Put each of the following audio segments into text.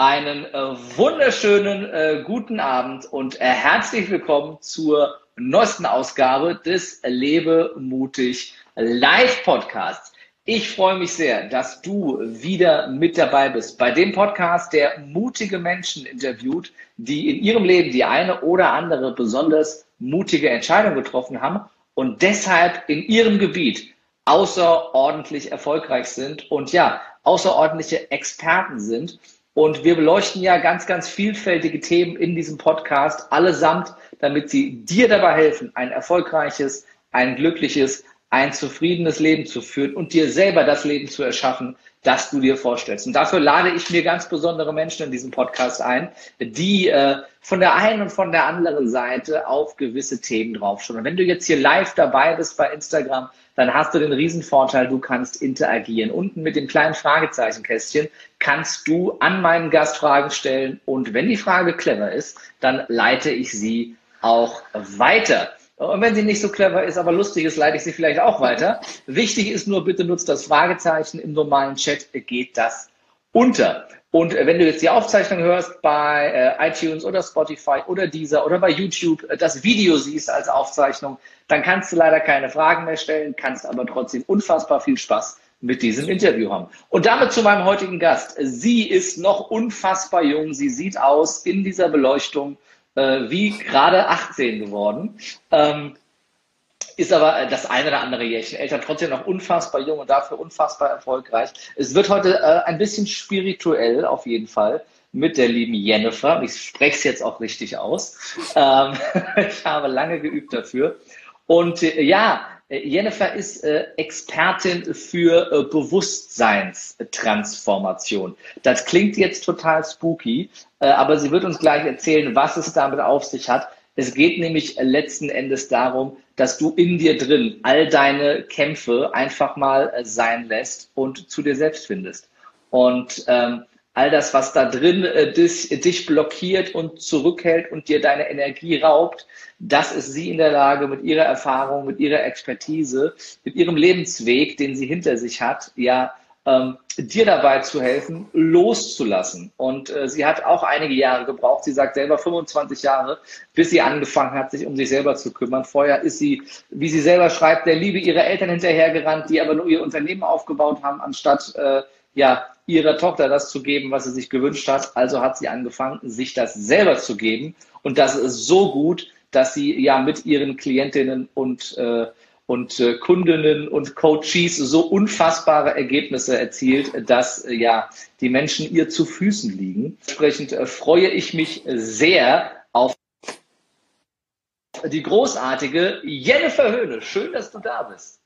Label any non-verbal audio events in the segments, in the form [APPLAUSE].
Einen äh, wunderschönen äh, guten Abend und äh, herzlich willkommen zur neuesten Ausgabe des Lebe mutig Live Podcasts. Ich freue mich sehr, dass du wieder mit dabei bist bei dem Podcast, der mutige Menschen interviewt, die in ihrem Leben die eine oder andere besonders mutige Entscheidung getroffen haben und deshalb in ihrem Gebiet außerordentlich erfolgreich sind und ja, außerordentliche Experten sind. Und wir beleuchten ja ganz, ganz vielfältige Themen in diesem Podcast, allesamt, damit sie dir dabei helfen, ein erfolgreiches, ein glückliches, ein zufriedenes Leben zu führen und dir selber das Leben zu erschaffen, das du dir vorstellst. Und dafür lade ich mir ganz besondere Menschen in diesem Podcast ein, die äh, von der einen und von der anderen Seite auf gewisse Themen draufschauen. Und wenn du jetzt hier live dabei bist bei Instagram, dann hast du den Riesenvorteil, du kannst interagieren. Unten mit dem kleinen Fragezeichenkästchen kannst du an meinen Gast Fragen stellen und wenn die Frage clever ist, dann leite ich sie auch weiter. Und wenn sie nicht so clever ist, aber lustig ist, leite ich sie vielleicht auch weiter. Wichtig ist nur, bitte nutzt das Fragezeichen. Im normalen Chat geht das unter. Und äh, wenn du jetzt die Aufzeichnung hörst bei äh, iTunes oder Spotify oder Deezer oder bei YouTube, äh, das Video siehst als Aufzeichnung, dann kannst du leider keine Fragen mehr stellen, kannst aber trotzdem unfassbar viel Spaß mit diesem Interview haben. Und damit zu meinem heutigen Gast. Sie ist noch unfassbar jung. Sie sieht aus in dieser Beleuchtung äh, wie gerade 18 geworden. Ähm, ist aber äh, das eine oder andere Jährchen älter, trotzdem noch unfassbar jung und dafür unfassbar erfolgreich. Es wird heute äh, ein bisschen spirituell auf jeden Fall mit der lieben Jennifer. Ich spreche es jetzt auch richtig aus. [LAUGHS] Ähm, [LAUGHS] ich habe lange geübt dafür. Und äh, ja, äh, Jennifer ist äh, Expertin für äh, Bewusstseinstransformation. Das klingt jetzt total spooky, äh, aber sie wird uns gleich erzählen, was es damit auf sich hat. Es geht nämlich letzten Endes darum, dass du in dir drin all deine Kämpfe einfach mal äh, sein lässt und zu dir selbst findest. Und ähm, all das, was da drin äh, dich, dich blockiert und zurückhält und dir deine Energie raubt, das ist sie in der Lage, mit ihrer Erfahrung, mit ihrer Expertise, mit ihrem Lebensweg, den sie hinter sich hat, ja, ähm, dir dabei zu helfen, loszulassen. Und äh, sie hat auch einige Jahre gebraucht. Sie sagt selber 25 Jahre, bis sie angefangen hat, sich um sich selber zu kümmern. Vorher ist sie, wie sie selber schreibt, der Liebe ihrer Eltern hinterhergerannt, die aber nur ihr Unternehmen aufgebaut haben, anstatt äh, ja ihrer Tochter das zu geben, was sie sich gewünscht hat. Also hat sie angefangen, sich das selber zu geben. Und das ist so gut, dass sie ja mit ihren Klientinnen und äh, und äh, Kundinnen und Coaches so unfassbare Ergebnisse erzielt, dass äh, ja die Menschen ihr zu Füßen liegen. Entsprechend äh, freue ich mich sehr auf die großartige Jennifer Höhne. Schön, dass du da bist.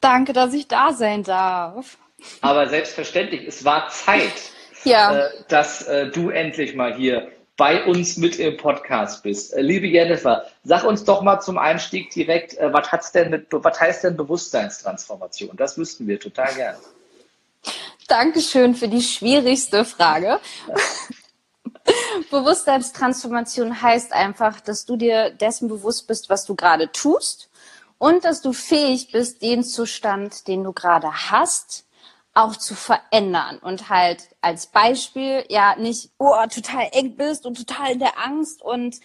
Danke, dass ich da sein darf. Aber selbstverständlich, es war Zeit, ja. äh, dass äh, du endlich mal hier bei uns mit im Podcast bist. Äh, liebe Jennifer, sag uns doch mal zum Einstieg direkt, äh, was, hat's denn mit, was heißt denn Bewusstseinstransformation? Das wüssten wir total gerne. Dankeschön für die schwierigste Frage. [LAUGHS] Bewusstseinstransformation heißt einfach, dass du dir dessen bewusst bist, was du gerade tust und dass du fähig bist, den Zustand, den du gerade hast, auch zu verändern und halt als Beispiel ja nicht oh, total eng bist und total in der Angst und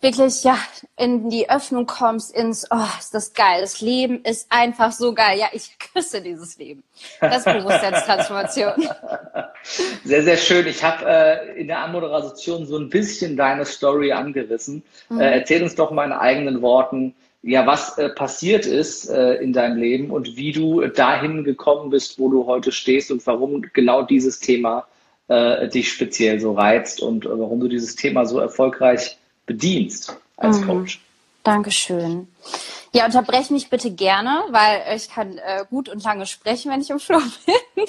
wirklich ja in die Öffnung kommst ins oh ist das geil das Leben ist einfach so geil. Ja ich küsse dieses Leben. Das ist Bewusstseinstransformation. [LAUGHS] Sehr sehr schön. Ich habe äh, in der Anmoderation so ein bisschen deine Story angerissen. Mhm. äh, erzähl uns doch mal in eigenen Worten ja, was äh, passiert ist äh, in deinem Leben und wie du dahin gekommen bist, wo du heute stehst und warum genau dieses Thema äh, dich speziell so reizt und äh, warum du dieses Thema so erfolgreich bedienst als mhm. Coach. Dankeschön. Ja, unterbreche mich bitte gerne, weil ich kann äh, gut und lange sprechen, wenn ich im Flow [LAUGHS] bin.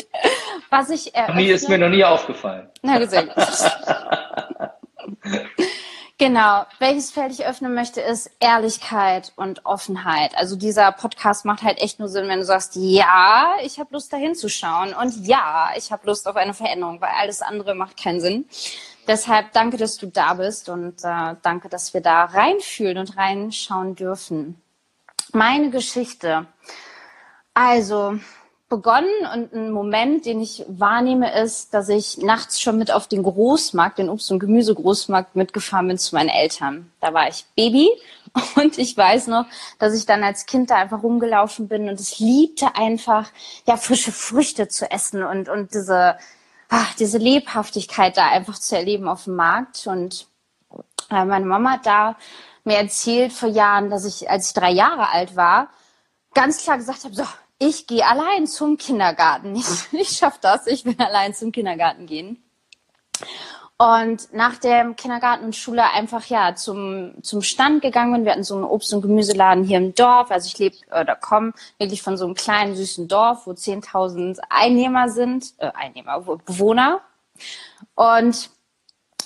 Was ich eröffne, Mir ist mir noch nie aufgefallen. Na, gesehen. [LAUGHS] Genau. Welches Feld ich öffnen möchte, ist Ehrlichkeit und Offenheit. Also dieser Podcast macht halt echt nur Sinn, wenn du sagst, ja, ich habe Lust, da hinzuschauen und ja, ich habe Lust auf eine Veränderung, weil alles andere macht keinen Sinn. Deshalb danke, dass du da bist und äh, danke, dass wir da reinfühlen und reinschauen dürfen. Meine Geschichte. Also, begonnen und ein Moment, den ich wahrnehme, ist, dass ich nachts schon mit auf den Großmarkt, den Obst- und Gemüsegroßmarkt mitgefahren bin zu meinen Eltern. Da war ich Baby [LAUGHS] und ich weiß noch, dass ich dann als Kind da einfach rumgelaufen bin und es liebte einfach, ja, frische Früchte zu essen und, und diese, ach, diese Lebhaftigkeit da einfach zu erleben auf dem Markt. Und äh, meine Mama hat da mir erzählt vor Jahren, dass ich, als ich drei Jahre alt war, ganz klar gesagt habe, so, ich gehe allein zum Kindergarten. [LAUGHS] Ich, ich schaffe das, ich will allein zum Kindergarten gehen. Und nach dem Kindergarten und Schule einfach ja zum, zum Stand gegangen bin. Wir hatten so einen Obst- und Gemüseladen hier im Dorf. Also ich lebe oder komme wirklich von so einem kleinen, süßen Dorf, wo 10.000 Einnehmer sind, äh, Einnehmer, Bewohner. Und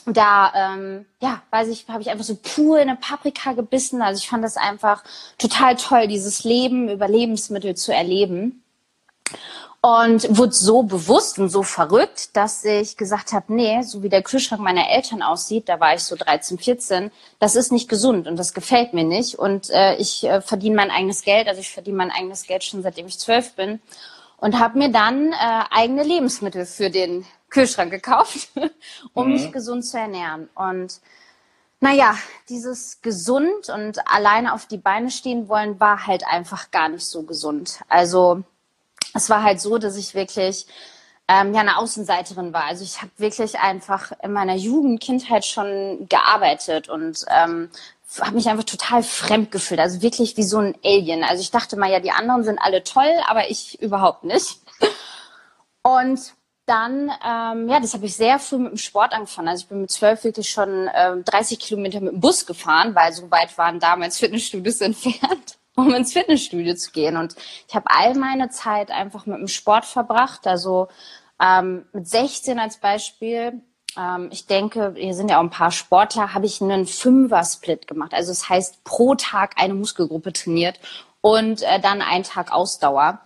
da, ähm, ja, weiß ich, habe ich einfach so pur in eine Paprika gebissen. Also ich fand das einfach total toll, dieses Leben über Lebensmittel zu erleben. Und wurde so bewusst und so verrückt, dass ich gesagt habe, nee, so wie der Kühlschrank meiner Eltern aussieht, da war ich so 13, 14, das ist nicht gesund und das gefällt mir nicht. Und äh, ich äh, verdiene mein eigenes Geld, also ich verdiene mein eigenes Geld schon seitdem ich zwölf bin und habe mir dann äh, eigene Lebensmittel für den Kühlschrank gekauft, [LAUGHS] um mhm. mich gesund zu ernähren. Und naja, dieses gesund und alleine auf die Beine stehen wollen, war halt einfach gar nicht so gesund. Also es war halt so, dass ich wirklich ähm, ja eine Außenseiterin war. Also ich habe wirklich einfach in meiner Jugend, Kindheit schon gearbeitet und ähm, habe mich einfach total fremd gefühlt. Also wirklich wie so ein Alien. Also ich dachte mal, ja, die anderen sind alle toll, aber ich überhaupt nicht. [LAUGHS] Und dann, ähm, ja, das habe ich sehr früh mit dem Sport angefangen. Also ich bin mit zwölf wirklich schon ähm, 30 Kilometer mit dem Bus gefahren, weil so weit waren damals [LAUGHS] Fitnessstudios entfernt, um ins Fitnessstudio zu gehen. Und ich habe all meine Zeit einfach mit dem Sport verbracht. Also ähm, mit 16 als Beispiel. Ähm, ich denke, hier sind ja auch ein paar Sportler, habe ich einen Fünfer-Split gemacht. Also das heißt, pro Tag eine Muskelgruppe trainiert und äh, dann einen Tag Ausdauer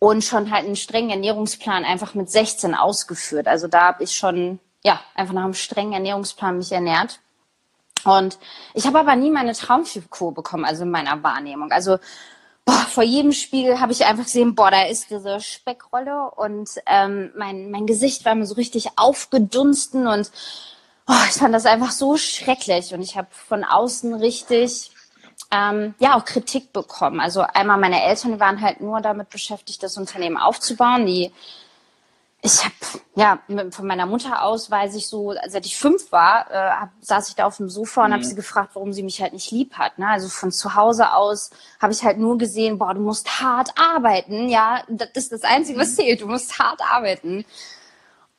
und schon halt einen strengen Ernährungsplan einfach mit 16 ausgeführt. Also da habe ich schon ja einfach nach einem strengen Ernährungsplan mich ernährt. Und ich habe aber nie meine Traumfigur bekommen, also in meiner Wahrnehmung. Also boah, vor jedem Spiegel habe ich einfach gesehen, boah, da ist diese Speckrolle und ähm, mein, mein Gesicht war mir so richtig aufgedunsten und oh, ich fand das einfach so schrecklich. Und ich habe von außen richtig ähm, ja auch Kritik bekommen. Also einmal meine Eltern waren halt nur damit beschäftigt, das Unternehmen aufzubauen. Die ich habe ja von meiner Mutter aus weiß ich so, seit ich fünf war, äh, hab, saß ich da auf dem Sofa und mhm. habe sie gefragt, warum sie mich halt nicht lieb hat. Ne? Also von zu Hause aus habe ich halt nur gesehen, boah, du musst hart arbeiten. Ja, das ist das Einzige, was zählt. Du musst hart arbeiten.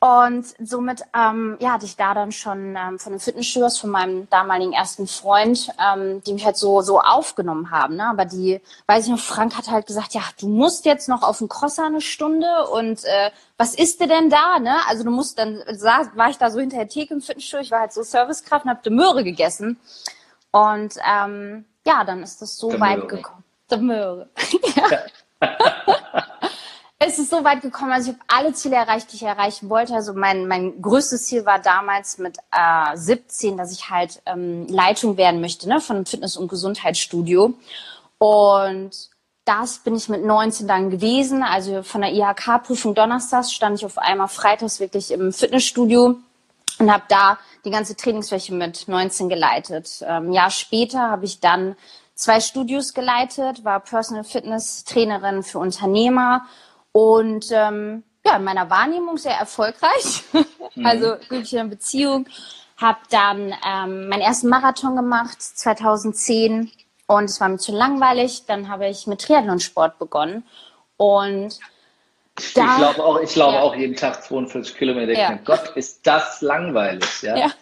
Und somit ähm, ja, hatte ich da dann schon ähm, von den Fitnessstudios von meinem damaligen ersten Freund, ähm, die mich halt so so aufgenommen haben. Ne? Aber die, weiß ich noch, Frank hat halt gesagt, ja, du musst jetzt noch auf den Crosser eine Stunde und äh, was isst du denn da? Ne? Also du musst dann, saß, war ich da so hinter der Theke im Fitnessstudio, ich war halt so Servicekraft und hab die Möhre gegessen. Und ähm, ja, dann ist das so der weit gekommen. Die Möhre. [LAUGHS] [LAUGHS] ja. Es ist so weit gekommen, also ich habe alle Ziele erreicht, die ich erreichen wollte. Also mein, mein größtes Ziel war damals mit äh, 17, dass ich halt ähm, Leitung werden möchte ne, von einem Fitness- und Gesundheitsstudio. Und das bin ich mit 19 dann gewesen. Also von der IHK-Prüfung donnerstags stand ich auf einmal freitags wirklich im Fitnessstudio und habe da die ganze Trainingsfläche mit 19 geleitet. Ähm, ein Jahr später habe ich dann zwei Studios geleitet, war Personal Fitness Trainerin für Unternehmer und ähm, ja, in meiner Wahrnehmung sehr erfolgreich. [LAUGHS] Mhm. also glückliche Beziehung. Habe dann ähm, meinen ersten Marathon gemacht, 2010. Und es war mir zu langweilig. Dann habe ich mit Triathlonsport begonnen. Und da, ich laufe auch, ich laufe ja. auch jeden Tag 42 Kilometer. Ja. Gott, ist das langweilig. Ja. ja.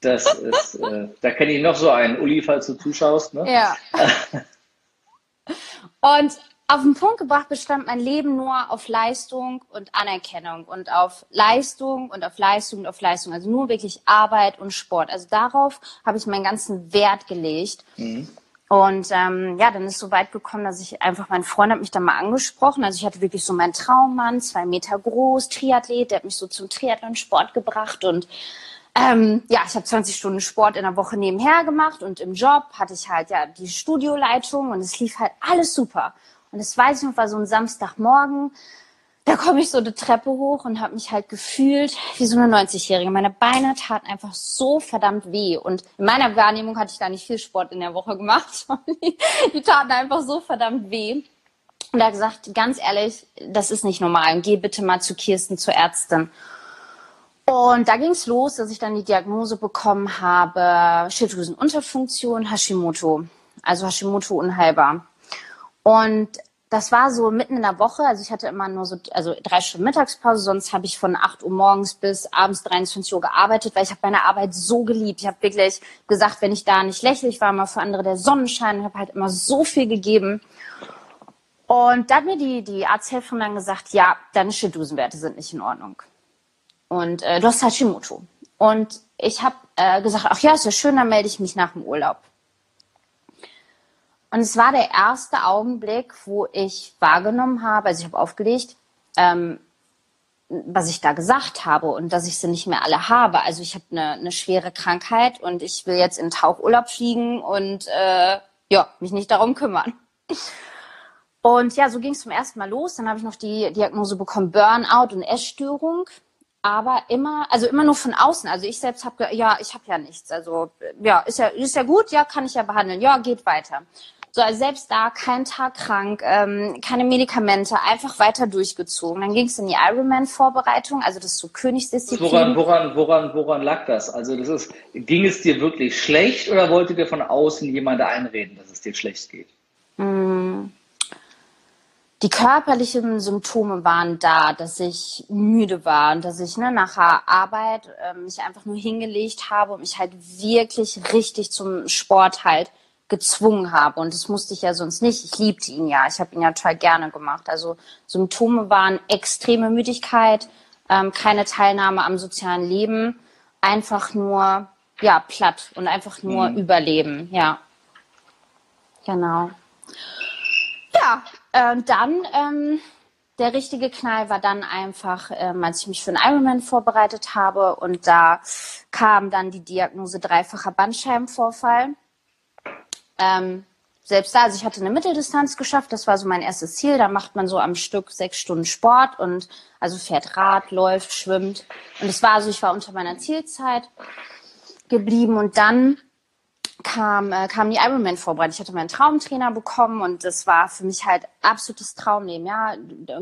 Das ist, äh, da kenne ich noch so einen, Uli, falls du zuschaust. Ne? Ja. [LAUGHS] Und auf den Punkt gebracht bestand mein Leben nur auf Leistung und Anerkennung und auf Leistung und auf Leistung und auf Leistung. Also nur wirklich Arbeit und Sport. Also darauf habe ich meinen ganzen Wert gelegt. Mhm. Und ähm, ja, dann ist so weit gekommen, dass ich einfach, mein Freund hat mich dann mal angesprochen. Also ich hatte wirklich so meinen Traummann, zwei Meter groß, Triathlet, der hat mich so zum Triathlon-Sport gebracht und ähm, ja, ich habe 20 Stunden Sport in der Woche nebenher gemacht und im Job hatte ich halt ja die Studioleitung und es lief halt alles super. Und das weiß ich noch, war so ein Samstagmorgen. da komme ich so die Treppe hoch und habe mich halt gefühlt wie so eine 90-Jährige. Meine Beine taten einfach so verdammt weh. Und in meiner Wahrnehmung hatte ich da nicht viel Sport in der Woche gemacht. [LAUGHS] die, die taten einfach so verdammt weh. Und er hat gesagt, ganz ehrlich, das ist nicht normal. Geh bitte mal zu Kirsten, zur Ärztin. Und da ging es los, dass ich dann die Diagnose bekommen habe, Schilddrüsenunterfunktion, Hashimoto. Also Hashimoto unheilbar. Und das war so mitten in der Woche. Also ich hatte immer nur so also drei Stunden Mittagspause. Sonst habe ich von 8 Uhr morgens bis abends 23 Uhr gearbeitet, weil ich habe meine Arbeit so geliebt. Ich habe wirklich gesagt, wenn ich da nicht lächle, ich war immer für andere der Sonnenschein, habe halt immer so viel gegeben. Und da hat mir die, die Arzthelferin dann gesagt, ja, deine Schilddrüsenwerte sind nicht in Ordnung. Und äh, du hast Hashimoto. Und ich habe äh, gesagt, ach ja, ist ja schön, dann melde ich mich nach dem Urlaub. Und es war der erste Augenblick, wo ich wahrgenommen habe, also ich habe aufgelegt, ähm, was ich da gesagt habe und dass ich sie nicht mehr alle habe. Also ich habe eine, eine schwere Krankheit und ich will jetzt in Tauchurlaub fliegen und äh, ja, mich nicht darum kümmern. Und ja, so ging es zum ersten Mal los. Dann habe ich noch die Diagnose bekommen, Burnout und Essstörung. Aber immer, also immer nur von außen. Also ich selbst habe, ja, ich habe ja nichts. Also ja, ist ja, ist ja gut, ja, kann ich ja behandeln. Ja, geht weiter. So, also selbst da kein Tag krank, ähm, keine Medikamente, einfach weiter durchgezogen. Dann ging es in die Ironman-Vorbereitung, also das ist so Königsdisziplin. Woran, woran, woran, woran lag das? Also das ist, ging es dir wirklich schlecht oder wollte dir von außen jemand einreden, dass es dir schlecht geht? Mm. Die körperlichen Symptome waren da, dass ich müde war und dass ich ne, nach der Arbeit äh, mich einfach nur hingelegt habe und mich halt wirklich richtig zum Sport halt gezwungen habe. Und das musste ich ja sonst nicht. Ich liebte ihn ja. Ich habe ihn ja total gerne gemacht. Also Symptome waren extreme Müdigkeit, ähm, keine Teilnahme am sozialen Leben, einfach nur ja platt und einfach nur mhm. Überleben. Ja, genau. Ja, äh, dann ähm, der richtige Knall war dann einfach, ähm, als ich mich für einen Ironman vorbereitet habe und da kam dann die Diagnose dreifacher Bandscheibenvorfall. Ähm, selbst da, also ich hatte eine Mitteldistanz geschafft, das war so mein erstes Ziel. Da macht man so am Stück sechs Stunden Sport und also fährt Rad, läuft, schwimmt. Und es war so, ich war unter meiner Zielzeit geblieben und dann kam, äh, kam die Ironman-Vorbereitung. Ich hatte meinen Traumtrainer bekommen und das war für mich halt absolutes Traumleben. Ja,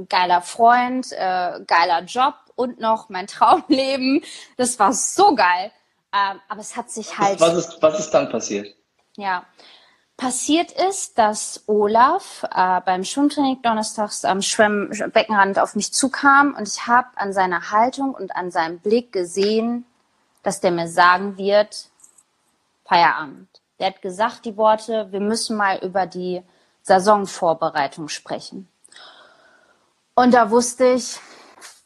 geiler Freund, äh, geiler Job und noch mein [LAUGHS] Traumleben. Das war so geil. Ähm, aber es hat sich halt. Was ist, was ist dann passiert? Ja, passiert ist, dass Olaf äh, beim Schwimmtraining donnerstags am Schwimmbeckenrand auf mich zukam und ich habe an seiner Haltung und an seinem Blick gesehen, dass der mir sagen wird, Feierabend. Der hat gesagt die Worte, wir müssen mal über die Saisonvorbereitung sprechen. Und da wusste ich,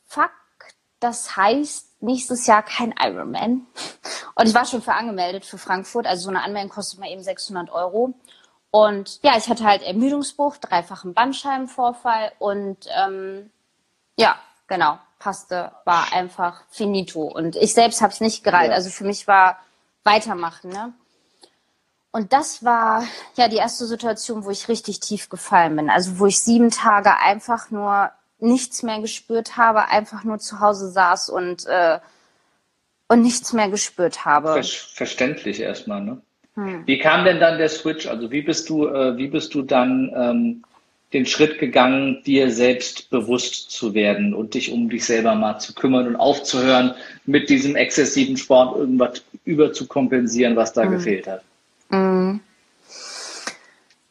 fuck, das heißt nächstes Jahr kein Ironman. Und ich war schon für angemeldet für Frankfurt. Also so eine Anmeldung kostet mal eben 600 Euro. Und ja, ich hatte halt Ermüdungsbruch, dreifachen Bandscheibenvorfall und ähm, ja, genau, passte, war einfach finito. Und ich selbst habe es nicht gereilt. Ja. Also für mich war weitermachen. Ne? Und das war ja die erste Situation, wo ich richtig tief gefallen bin. Also wo ich sieben Tage einfach nur nichts mehr gespürt habe, einfach nur zu Hause saß und äh, und nichts mehr gespürt habe. Verständlich erstmal, ne? Hm. Wie kam denn dann der Switch? Also wie bist du, äh, wie bist du dann ähm, den Schritt gegangen, dir selbst bewusst zu werden und dich um dich selber mal zu kümmern und aufzuhören, mit diesem exzessiven Sport irgendwas überzukompensieren, was da hm. gefehlt hat? Hm.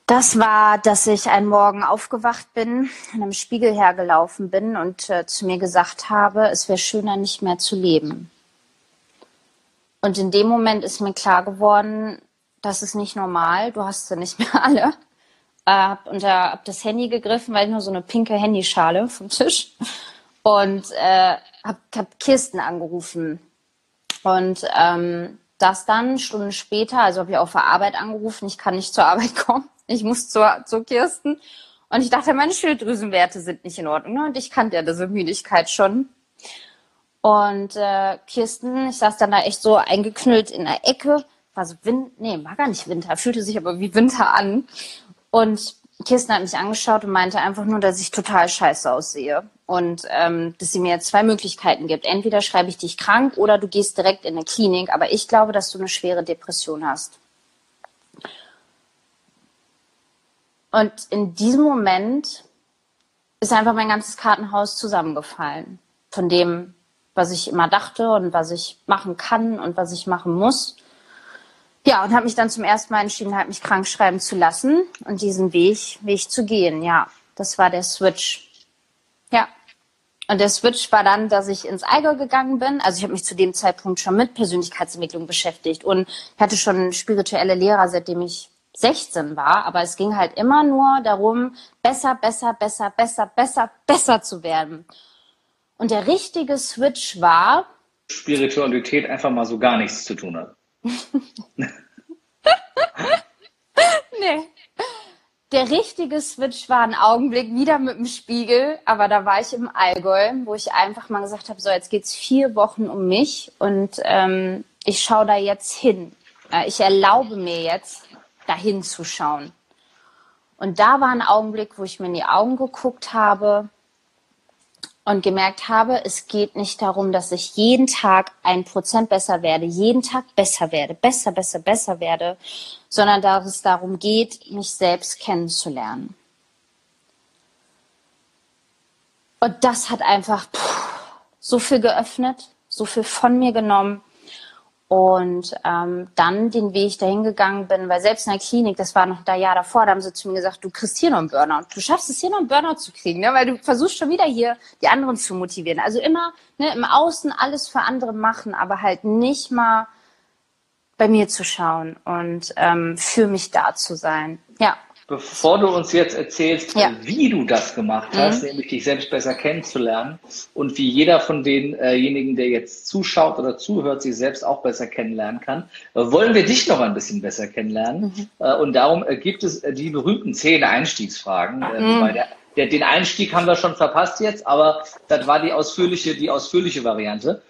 Das war, dass ich einen Morgen aufgewacht bin, an einem Spiegel hergelaufen bin und äh, zu mir gesagt habe, es wäre schöner, nicht mehr zu leben. Und in dem Moment ist mir klar geworden, das ist nicht normal, du hast sie nicht mehr alle. Äh, hab unter hab das Handy gegriffen, weil ich nur so eine pinke Handyschale vom Tisch und äh, hab, hab Kirsten angerufen. Und ähm, das dann Stunden später, also habe ich auf der Arbeit angerufen, ich kann nicht zur Arbeit kommen, ich muss zur, zur Kirsten. Und ich dachte, meine Schilddrüsenwerte sind nicht in Ordnung. Ne? Und ich kannte ja diese Müdigkeit schon. Und äh, Kirsten, ich saß dann da echt so eingeknüllt in der Ecke, war so Wind, nee, war gar nicht Winter, fühlte sich aber wie Winter an. Und Kirsten hat mich angeschaut und meinte einfach nur, dass ich total scheiße aussehe. Und ähm, dass sie mir zwei Möglichkeiten gibt. Entweder schreibe ich dich krank oder du gehst direkt in eine Klinik. Aber ich glaube, dass du eine schwere Depression hast. Und in diesem Moment ist einfach mein ganzes Kartenhaus zusammengefallen. Von dem, was ich immer dachte und was ich machen kann und was ich machen muss. Ja, und habe mich dann zum ersten Mal entschieden, halt mich krank schreiben zu lassen und diesen Weg, Weg zu gehen. Ja, das war der Switch. Ja. Und der Switch war dann, dass ich ins Allgäu gegangen bin. Also ich habe mich zu dem Zeitpunkt schon mit Persönlichkeitsentwicklung beschäftigt und hatte schon spirituelle Lehrer, seitdem ich 16 war, aber es ging halt immer nur darum, besser, besser, besser, besser, besser, besser zu werden. Und der richtige Switch war. Spiritualität einfach mal so gar nichts zu tun hat. [LAUGHS] nee. Der richtige Switch war ein Augenblick wieder mit dem Spiegel, aber da war ich im Allgäu, wo ich einfach mal gesagt habe, so jetzt geht's vier Wochen um mich und ähm, ich schaue da jetzt hin. Äh, ich erlaube mir jetzt, dahin zu schauen. Und da war ein Augenblick, wo ich mir in die Augen geguckt habe und gemerkt habe, es geht nicht darum, dass ich jeden Tag ein Prozent besser werde, jeden Tag besser werde, besser, besser, besser werde, sondern dass es darum geht, mich selbst kennenzulernen. Und das hat einfach so viel geöffnet, so viel von mir genommen und ähm, dann den Weg dahin gegangen bin, weil selbst in der Klinik, das war noch ein Jahr davor, da haben sie zu mir gesagt, du kriegst hier noch einen Burnout. Du schaffst es hier noch einen Burnout zu kriegen, ne? weil du versuchst schon wieder hier die anderen zu motivieren. Also immer ne, im Außen alles für andere machen, aber halt nicht mal bei mir zu schauen und ähm, für mich da zu sein. Ja. Bevor du uns jetzt erzählst, ja. wie du das gemacht hast, mhm. nämlich dich selbst besser kennenzulernen und wie jeder von denjenigen, der jetzt zuschaut oder zuhört, sich selbst auch besser kennenlernen kann, äh, wollen wir dich noch ein bisschen besser kennenlernen. Mhm. Äh, und darum äh, gibt es die berühmten zehn Einstiegsfragen. Mhm. Wobei der, der, den Einstieg haben wir schon verpasst jetzt, aber das war die ausführliche, die ausführliche Variante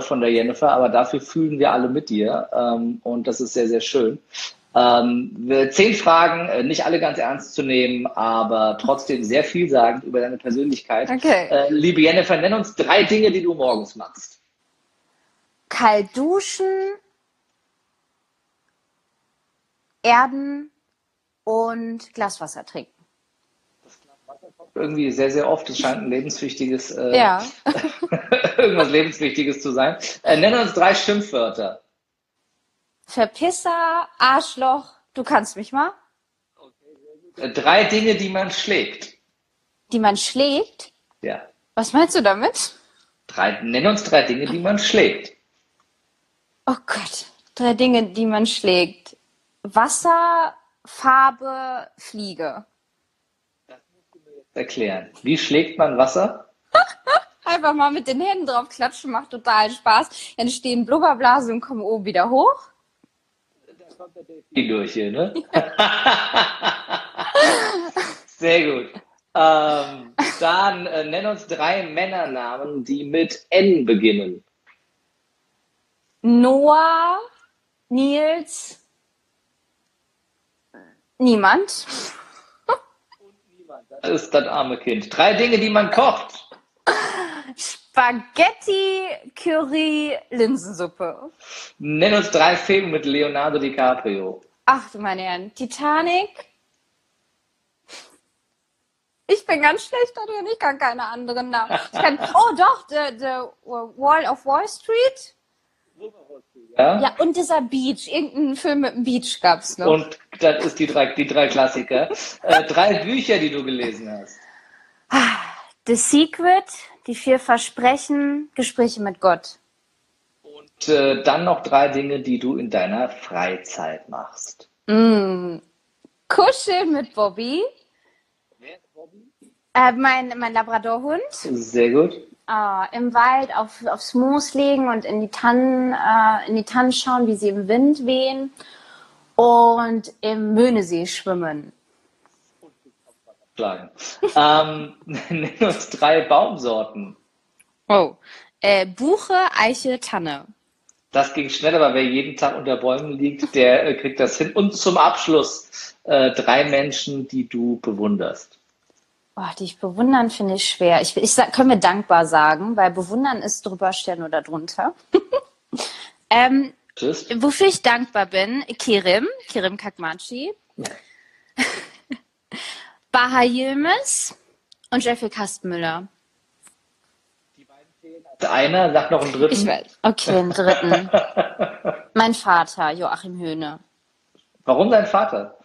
von der Jennifer, aber dafür fühlen wir alle mit dir ähm, und das ist sehr, sehr schön. Ähm, zehn Fragen, äh, nicht alle ganz ernst zu nehmen, aber trotzdem sehr vielsagend über deine Persönlichkeit. Okay. Äh, liebe Jennifer, nenn uns drei Dinge, die du morgens machst. Kalt duschen, Erden und Glaswasser trinken. Das Glaswasser kommt irgendwie sehr, sehr oft. Es scheint ein lebenswichtiges, äh, ja. [LAUGHS] irgendwas lebenswichtiges zu sein. Äh, nenn uns drei Schimpfwörter. Verpisser, Arschloch, du kannst mich mal. Okay, Drei Dinge, die man schlägt. Die man schlägt? Ja. Was meinst du damit? Drei, nenn uns drei Dinge, die man schlägt. Oh Gott, drei Dinge, die man schlägt. Wasser, Farbe, Fliege. Das musst du mir jetzt erklären. Wie schlägt man Wasser? [LAUGHS] Einfach mal mit den Händen drauf klatschen, macht total Spaß. Entstehen Blubberblasen und kommen oben wieder hoch Delfin durch hier, ne? [LAUGHS] Sehr gut. Ähm, dann äh, nenn uns drei Männernamen, die mit N beginnen. Noah, Nils, niemand. [LAUGHS] Und niemand. Das ist das arme Kind. Drei Dinge, die man kocht. Spaghetti, Curry, Linsensuppe. Nenn uns drei Filme mit Leonardo DiCaprio. Ach du meine Herren, Titanic. Ich bin ganz schlecht darin, ich kann keine anderen Namen. Kann, oh doch, the, the Wall of Wall Street. Ja? ja, und dieser Beach, irgendein Film mit dem Beach gab es noch. Und das ist die drei, die drei Klassiker. äh, drei Bücher, die du gelesen hast. The Secret, die vier Versprechen, Gespräche mit Gott. Und äh, dann noch drei Dinge, die du in deiner Freizeit machst. Mm, kuscheln mit Bobby. Wer ist Bobby? Äh, mein, mein Labradorhund. Sehr gut. Äh, Im Wald auf, aufs Moos legen und in die, Tannen, äh, in die Tannen schauen, wie sie im Wind wehen. Und im Möhnesee schwimmen schlagen. ähm, [LAUGHS] nenn uns drei Baumsorten. Oh. Äh, Buche, Eiche, Tanne. Das ging schnell, aber wer jeden Tag unter Bäumen liegt, der äh, kriegt das hin. Und zum Abschluss äh, drei Menschen, die du bewunderst. Oh, die ich bewundern, finde ich schwer. Ich, ich sag, können wir dankbar sagen, weil bewundern ist drüber stehen oder drunter. [LAUGHS] ähm, Tschüss. Wofür ich dankbar bin, Kirim, Kirim Kakmachi, Baha Yilmaz und Jeffrey Kastmüller. Einer, sag noch einen dritten. Ich weiß. Okay, einen dritten. [LAUGHS] mein Vater, Joachim Höhne. Warum dein Vater?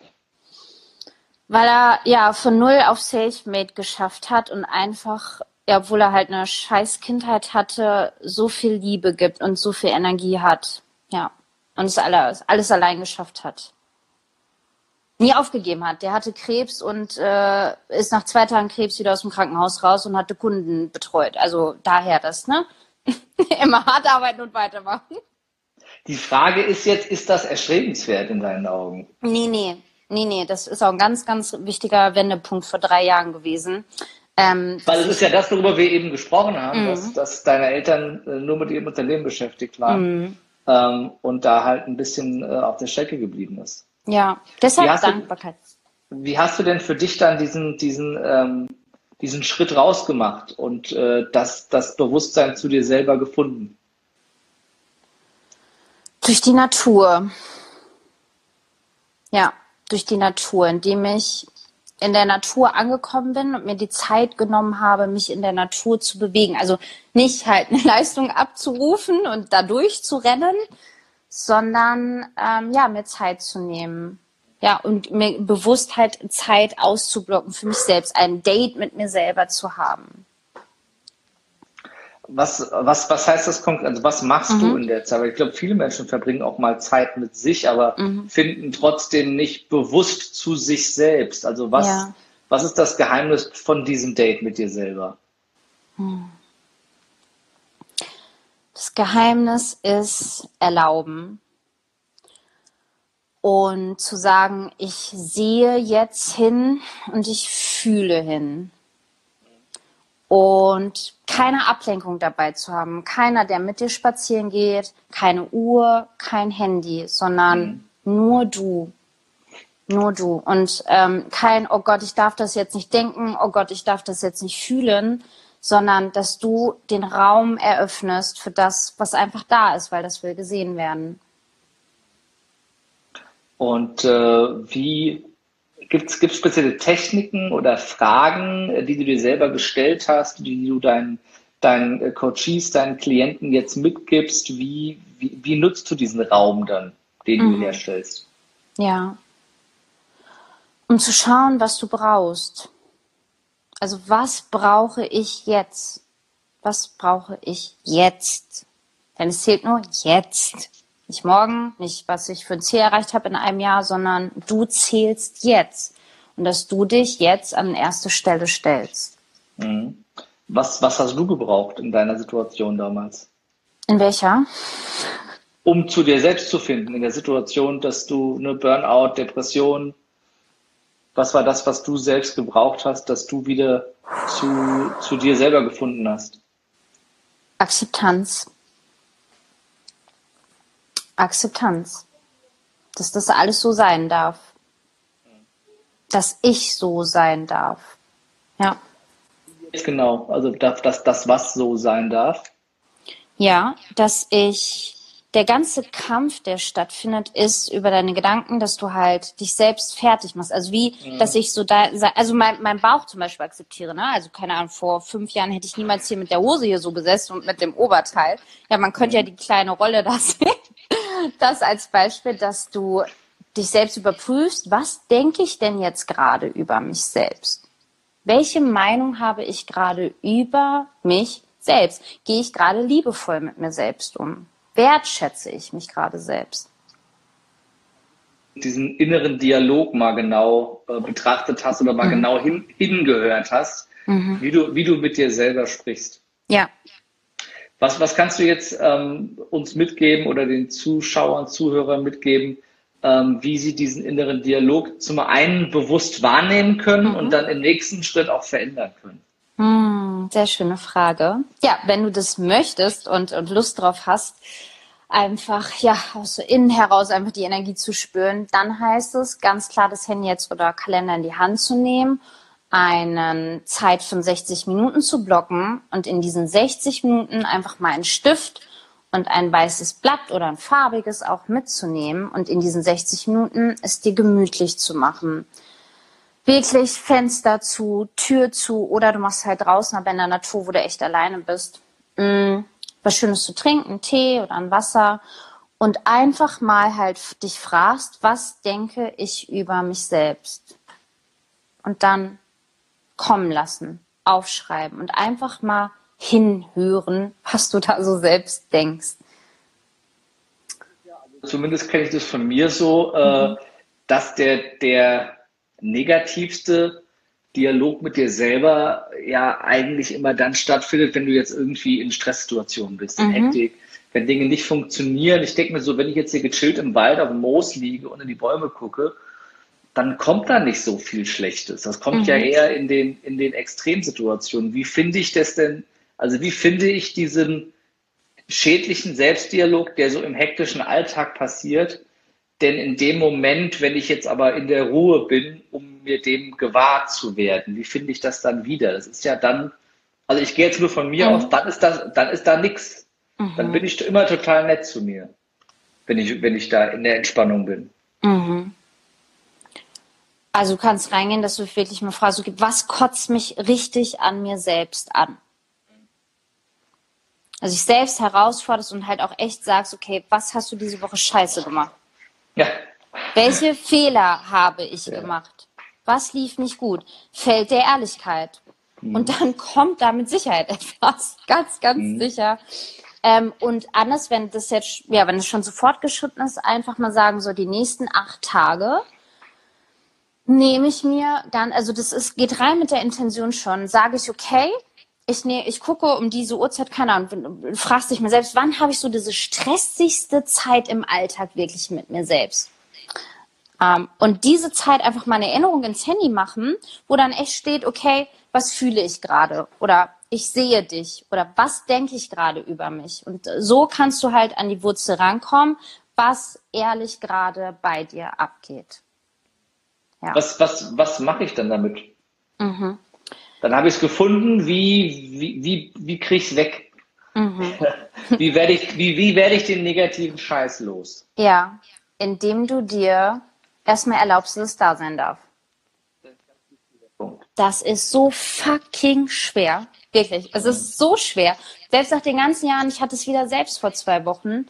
Weil er ja von null auf Selfmade geschafft hat und einfach, ja, obwohl er halt eine scheiß Kindheit hatte, so viel Liebe gibt und so viel Energie hat. Ja. Und es alles, alles allein geschafft hat. Nie aufgegeben hat. Der hatte Krebs und äh, ist nach zwei Tagen Krebs wieder aus dem Krankenhaus raus und hatte Kunden betreut. Also daher das, ne? [LAUGHS] Immer hart arbeiten und weitermachen. Die Frage ist jetzt, ist das erstrebenswert in deinen Augen? Nee, nee. Nee, nee, das ist auch ein ganz, ganz wichtiger Wendepunkt vor drei Jahren gewesen. Ähm, Weil es ist ja das, worüber wir eben gesprochen haben, mhm. dass, dass, deine Eltern äh, nur mit ihrem Unternehmen beschäftigt waren mhm. ähm, und da halt ein bisschen äh, auf der Strecke geblieben ist. Ja, deshalb Dankbarkeit. Du, wie hast du denn für dich dann diesen, diesen, ähm, diesen Schritt rausgemacht und äh, das, das Bewusstsein zu dir selber gefunden? Durch die Natur. Ja, durch die Natur, indem ich in der Natur angekommen bin und mir die Zeit genommen habe, mich in der Natur zu bewegen. Also nicht halt eine [LAUGHS] Leistung abzurufen und dadurch zu rennen, sondern ähm, ja, mir Zeit zu nehmen. Ja, und mir bewusst halt Zeit auszublocken für mich selbst, ein Date mit mir selber zu haben. Was, was, was heißt das konkret? Also was machst mhm. du in der Zeit? Weil ich glaube, viele Menschen verbringen auch mal Zeit mit sich, aber mhm. finden trotzdem nicht bewusst zu sich selbst. Also was, ja. was ist das Geheimnis von diesem Date mit dir selber? Hm. Das Geheimnis ist erlauben und zu sagen, ich sehe jetzt hin und ich fühle hin und keine Ablenkung dabei zu haben. Keiner, der mit dir spazieren geht, keine Uhr, kein Handy, sondern mhm. nur du. Nur du. Und ähm, kein, oh Gott, ich darf das jetzt nicht denken, oh Gott, ich darf das jetzt nicht fühlen, sondern dass du den Raum eröffnest für das, was einfach da ist, weil das will gesehen werden. Und äh, wie Gibt es spezielle Techniken oder Fragen, die du dir selber gestellt hast, die du deinen, deinen äh, Coaches, deinen Klienten jetzt mitgibst? Wie, wie, wie nutzt du diesen Raum dann, den mhm. du herstellst? Ja. Um zu schauen, was du brauchst. Also was brauche ich jetzt? Was brauche ich jetzt? Denn es zählt nur jetzt. Nicht morgen, nicht was ich für ein Ziel erreicht habe in einem Jahr, sondern du zählst jetzt. Und dass du dich jetzt an erste Stelle stellst. Mhm. Was, was hast du gebraucht in deiner Situation damals? In welcher? Um zu dir selbst zu finden, in der Situation, dass du eine Burnout, Depression, was war das, was du selbst gebraucht hast, dass du wieder zu, zu dir selber gefunden hast? Akzeptanz. Akzeptanz. Dass das alles so sein darf. Dass ich so sein darf. Ja. Genau, also dass das, das was so sein darf. Ja, dass ich der ganze Kampf, der stattfindet, ist über deine Gedanken, dass du halt dich selbst fertig machst. Also wie, mhm. dass ich so da, also mein, mein Bauch zum Beispiel akzeptiere, ne? Also keine Ahnung, vor fünf Jahren hätte ich niemals hier mit der Hose hier so gesessen und mit dem Oberteil. Ja, man könnte mhm. ja die kleine Rolle da [LAUGHS] sehen das als Beispiel, dass du dich selbst überprüfst, was denke ich denn jetzt gerade über mich selbst? Welche Meinung habe ich gerade über mich selbst? Gehe ich gerade liebevoll mit mir selbst um? Wertschätze ich mich gerade selbst? Diesen inneren Dialog mal genau äh, betrachtet hast oder mal mhm. genau hin, hingehört hast, mhm. wie, du, wie du mit dir selber sprichst. Ja, was, was kannst du jetzt ähm, uns mitgeben oder den Zuschauern, Zuhörern mitgeben, ähm, wie sie diesen inneren Dialog zum einen bewusst wahrnehmen können mhm. und dann im nächsten Schritt auch verändern können? Sehr schöne Frage. Ja, wenn du das möchtest und, und Lust drauf hast, einfach, ja, aus innen heraus einfach die Energie zu spüren, dann heißt es ganz klar, das Handy jetzt oder Kalender in die Hand zu nehmen, eine Zeit von 60 Minuten zu blocken und in diesen 60 Minuten einfach mal einen Stift und ein weißes Blatt oder ein farbiges auch mitzunehmen und in diesen 60 Minuten es dir gemütlich zu machen. Wirklich Fenster zu, Tür zu oder du machst halt draußen, aber in der Natur, wo du echt alleine bist. Mm, was Schönes zu trinken, Tee oder ein Wasser und einfach mal halt dich fragst, was denke ich über mich selbst? Und dann kommen lassen, aufschreiben und einfach mal hinhören, [LAUGHS] was du da so selbst denkst. Zumindest kenne ich das von mir so, äh, mhm. dass der, der negativste Dialog mit dir selber ja eigentlich immer dann stattfindet, wenn du jetzt irgendwie in Stresssituationen bist, in mhm. Hektik, wenn Dinge nicht funktionieren. Ich denke mir so, wenn ich jetzt hier gechillt im Wald auf dem Moos liege und in die Bäume gucke, dann kommt da nicht so viel Schlechtes. Das kommt mhm. ja eher in den, in den Extremsituationen. Wie finde ich das denn? Also wie finde ich diesen schädlichen Selbstdialog, der so im hektischen Alltag passiert, denn in dem Moment, wenn ich jetzt aber in der Ruhe bin, mir dem gewahr zu werden, wie finde ich das dann wieder? Das ist ja dann, also ich gehe jetzt nur von mir mhm. aus, dann ist das, dann ist da nichts. Mhm. Dann bin ich immer total nett zu mir, wenn ich, wenn ich da in der Entspannung bin. Mhm. Also du kannst reingehen, dass du wirklich mal fragst, was kotzt mich richtig an mir selbst an? Also dich selbst herausforderst und halt auch echt sagst, okay, was hast du diese Woche scheiße gemacht? Ja. Welche Fehler habe ich ja. gemacht? Was lief nicht gut? Fällt der Ehrlichkeit? Mhm. Und dann kommt da mit Sicherheit [LAUGHS] etwas, ganz, ganz mhm. sicher. Ähm, und anders, wenn das jetzt, ja, wenn es schon so fortgeschritten ist, einfach mal sagen, so die nächsten acht Tage nehme ich mir dann, also das ist, geht rein mit der Intention schon, sage ich, okay, ich, ne, ich gucke um diese Uhrzeit, keine Ahnung, fragst dich mir selbst, wann habe ich so diese stressigste Zeit im Alltag wirklich mit mir selbst? Ähm, und diese Zeit einfach mal eine Erinnerung ins Handy machen, wo dann echt steht, okay, was fühle ich gerade? Oder ich sehe dich. Oder was denke ich gerade über mich? Und so kannst du halt an die Wurzel rankommen, was ehrlich gerade bei dir abgeht. Ja. Was, was, was mache ich dann damit? Mhm. Dann habe ich es gefunden, wie, wie, wie, wie kriege ich es weg? Mhm. [LAUGHS] wie werde ich, wie, wie werde ich den negativen Scheiß los? Ja, indem du dir erstmal erlaubst, dass es da sein darf. Das ist so fucking schwer. Wirklich. Es ist so schwer. Selbst nach den ganzen Jahren, ich hatte es wieder selbst vor zwei Wochen,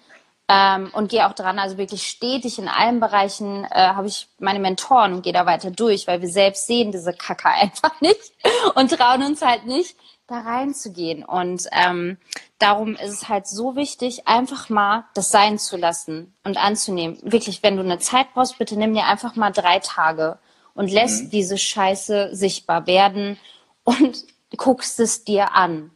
ähm, und gehe auch dran, also wirklich stetig in allen Bereichen äh, habe ich meine Mentoren und gehe da weiter durch, weil wir selbst sehen diese Kacke [LAUGHS] einfach nicht und trauen uns halt nicht, da reinzugehen. Und ähm, darum ist es halt so wichtig, einfach mal das sein zu lassen und anzunehmen. Wirklich, wenn du eine Zeit brauchst, bitte nimm dir einfach mal drei Tage und lässt mhm. diese Scheiße sichtbar werden und [LAUGHS] guckst es dir an.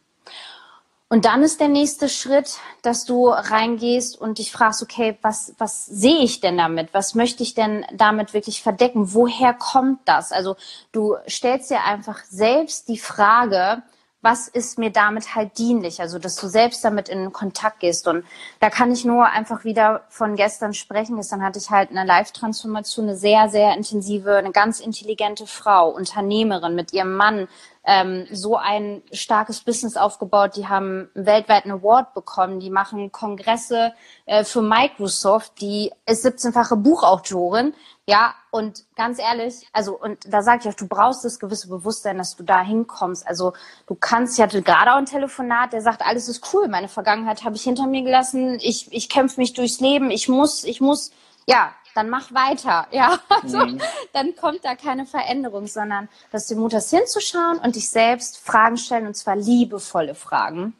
Und dann ist der nächste Schritt, dass du reingehst und dich fragst, okay, was, was sehe ich denn damit? Was möchte ich denn damit wirklich verdecken? Woher kommt das? Also du stellst dir einfach selbst die Frage, was ist mir damit halt dienlich? Also, dass du selbst damit in Kontakt gehst. Und da kann ich nur einfach wieder von gestern sprechen. Gestern hatte ich halt eine Live-Transformation, eine sehr, sehr intensive, eine ganz intelligente Frau, Unternehmerin mit ihrem Mann, ähm, so ein starkes Business aufgebaut. Die haben weltweit einen Award bekommen. Die machen Kongresse äh, für Microsoft. Die ist 17-fache Buchautorin. Ja, und ganz ehrlich, also, und da sage ich auch, du brauchst das gewisse Bewusstsein, dass du da hinkommst. Also, du kannst, ich hatte gerade auch ein Telefonat, der sagt, alles ist cool. Meine Vergangenheit habe ich hinter mir gelassen. Ich, ich kämpfe mich durchs Leben. Ich muss, ich muss, ja, dann mach weiter. [LAUGHS] Ja, also mhm. dann kommt da keine Veränderung, sondern dass du Mut hast hinzuschauen und dich selbst Fragen stellen und zwar liebevolle Fragen.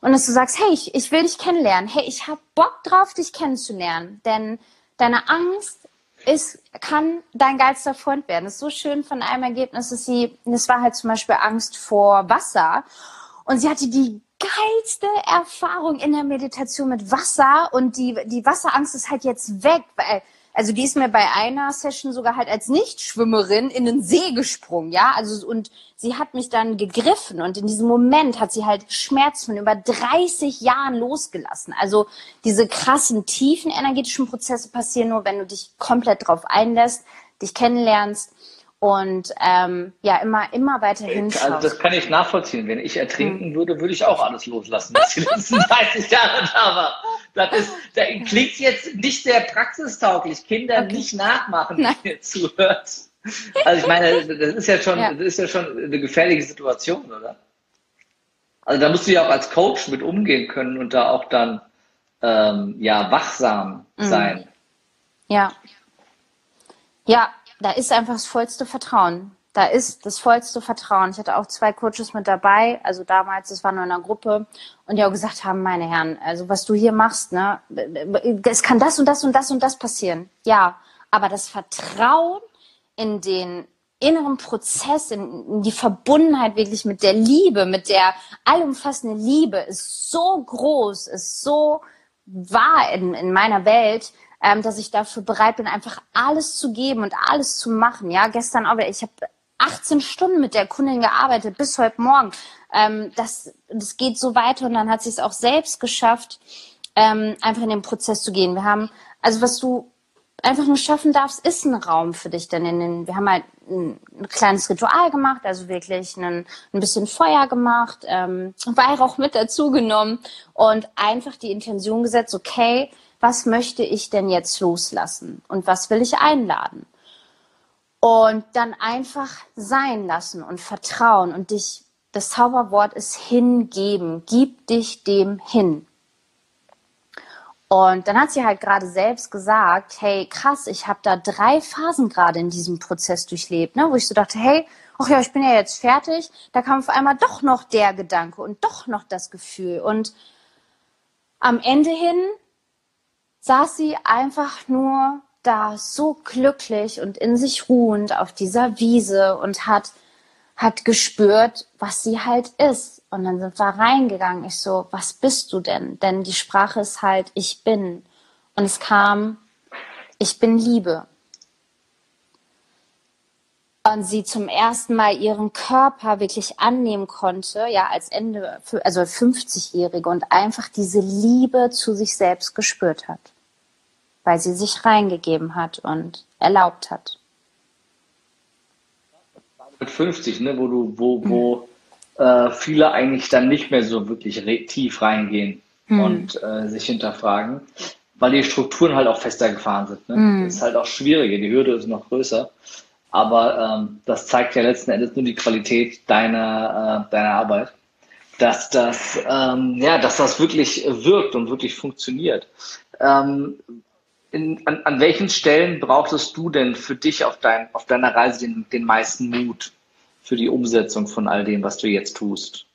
Und dass du sagst, hey, ich, ich will dich kennenlernen. Hey, ich habe Bock drauf, dich kennenzulernen. Denn deine Angst ist, kann dein geilster Freund werden. Das ist so schön von einem Ergebnis, dass sie, das war halt zum Beispiel Angst vor Wasser. Und sie hatte die geilste Erfahrung in der Meditation mit Wasser und die, die Wasserangst ist halt jetzt weg, weil also die ist mir bei einer Session sogar halt als Nichtschwimmerin in den See gesprungen, ja, also und sie hat mich dann gegriffen und in diesem Moment hat sie halt Schmerzen von über 30 Jahren losgelassen. Also diese krassen, tiefen energetischen Prozesse passieren nur, wenn du dich komplett drauf einlässt, dich kennenlernst und ähm, ja, immer, immer weiter hinschaust. Also das kann ich nachvollziehen. Wenn ich ertrinken hm. würde, würde ich auch alles loslassen, was die letzten [LAUGHS] 30 Jahre da war. Das ist, da klingt jetzt nicht sehr praxistauglich. Kinder okay. nicht nachmachen, wenn ihr zuhört. Also ich meine, das ist ja schon, ja. das ist ja schon eine gefährliche Situation, oder? Also da musst du ja auch als Coach mit umgehen können und da auch dann ähm, ja wachsam mhm. sein. Ja. Ja, da ist einfach das vollste Vertrauen. Da ist das vollste Vertrauen. Ich hatte auch zwei Coaches mit dabei, also damals, das war nur in einer Gruppe, und die auch gesagt haben, meine Herren, also was du hier machst, ne, es kann das und das und das und das passieren. Ja, aber das Vertrauen in den inneren Prozess, in, die Verbundenheit wirklich mit der Liebe, mit der allumfassenden Liebe ist so groß, ist so wahr in, in meiner Welt, ähm, dass ich dafür bereit bin, einfach alles zu geben und alles zu machen. Ja, gestern auch, ich habe 18 Stunden mit der Kundin gearbeitet bis heute Morgen. Ähm, das, das geht so weiter und dann hat sie es auch selbst geschafft, ähm, einfach in den Prozess zu gehen. Wir haben, also was du einfach nur schaffen darfst, ist ein Raum für dich. Denn in den, wir haben halt ein, ein kleines Ritual gemacht, also wirklich einen, ein bisschen Feuer gemacht, ähm, Weihrauch mit dazu genommen und einfach die Intention gesetzt, okay, was möchte ich denn jetzt loslassen und was will ich einladen? Und dann einfach sein lassen und vertrauen und dich, das Zauberwort ist hingeben, gib dich dem hin. Und dann hat sie halt gerade selbst gesagt, hey, krass, ich habe da drei Phasen gerade in diesem Prozess durchlebt, ne, wo ich so dachte, hey, ach ja, ich bin ja jetzt fertig. Da kam auf einmal doch noch der Gedanke und doch noch das Gefühl. Und am Ende hin saß sie einfach nur da so glücklich und in sich ruhend auf dieser Wiese und hat, hat gespürt, was sie halt ist. Und dann sind wir reingegangen. Ich so, was bist du denn? Denn die Sprache ist halt, ich bin. Und es kam, ich bin Liebe. Und sie zum ersten Mal ihren Körper wirklich annehmen konnte, ja, als Ende, also 50-Jährige und einfach diese Liebe zu sich selbst gespürt hat weil sie sich reingegeben hat und erlaubt hat. Mit 50, ne, wo du, wo, wo mhm. äh, viele eigentlich dann nicht mehr so wirklich tief reingehen mhm. und äh, sich hinterfragen, weil die Strukturen halt auch fester gefahren sind. Ne? Mhm. Das ist halt auch schwieriger, die Hürde ist noch größer. Aber ähm, das zeigt ja letzten Endes nur die Qualität deiner, äh, deiner Arbeit dass das, ähm, ja, dass das wirklich wirkt und wirklich funktioniert. Ähm, in, an, an welchen Stellen brauchtest du denn für dich auf, dein, auf deiner Reise den, den meisten Mut für die Umsetzung von all dem, was du jetzt tust?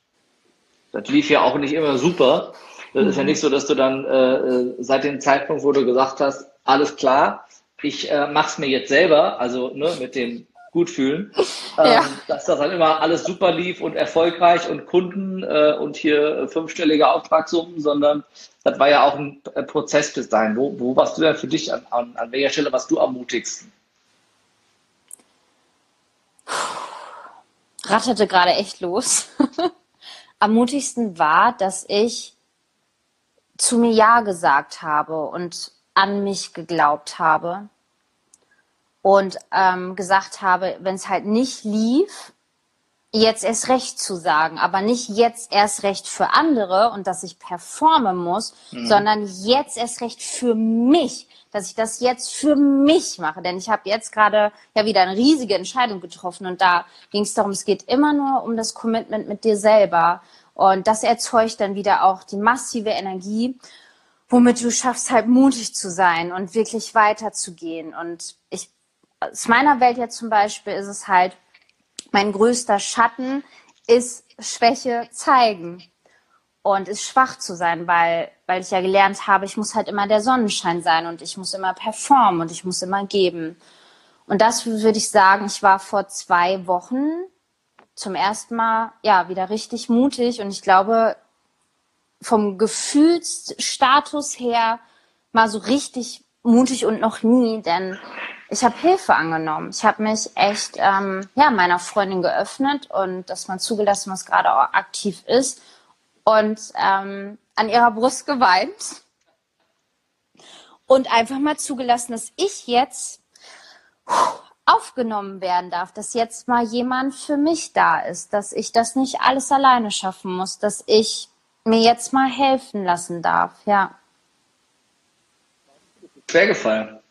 Das lief ja auch nicht immer super. Das ist ja mhm. nicht so, dass du dann äh, äh, seit dem Zeitpunkt, wo du gesagt hast, alles klar, ich äh, mach's mir jetzt selber, also ne, mit dem gut fühlen, ja. ähm, dass das dann immer alles super lief und erfolgreich und Kunden äh, und hier fünfstellige Auftragssummen, sondern das war ja auch ein äh, Prozess bis dahin. Wo, wo warst du denn für dich an, an, an welcher Stelle warst du am mutigsten? Ratterte gerade echt los. [LAUGHS] am mutigsten war, dass ich zu mir Ja gesagt habe und an mich geglaubt habe und ähm, gesagt habe, wenn es halt nicht lief, jetzt erst recht zu sagen, aber nicht jetzt erst recht für andere und dass ich performen muss, mhm. sondern jetzt erst recht für mich, dass ich das jetzt für mich mache, denn ich habe jetzt gerade ja wieder eine riesige Entscheidung getroffen und da ging es darum, es geht immer nur um das Commitment mit dir selber. Und das erzeugt dann wieder auch die massive Energie, womit du schaffst halt mutig zu sein und wirklich weiterzugehen. Und ich aus meiner Welt jetzt zum Beispiel ist es halt, mein größter Schatten ist Schwäche zeigen und ist schwach zu sein, weil, weil ich ja gelernt habe, ich muss halt immer der Sonnenschein sein und ich muss immer performen und ich muss immer geben. Und das würde ich sagen, ich war vor zwei Wochen zum ersten Mal, ja, wieder richtig mutig und ich glaube, vom Gefühlsstatus her mal so richtig mutig und noch nie, denn ich habe Hilfe angenommen. Ich habe mich echt ähm, ja, meiner Freundin geöffnet und dass man zugelassen, was gerade auch aktiv ist und ähm, an ihrer Brust geweint und einfach mal zugelassen, dass ich jetzt aufgenommen werden darf, dass jetzt mal jemand für mich da ist, dass ich das nicht alles alleine schaffen muss, dass ich mir jetzt mal helfen lassen darf, ja. Schwer gefallen.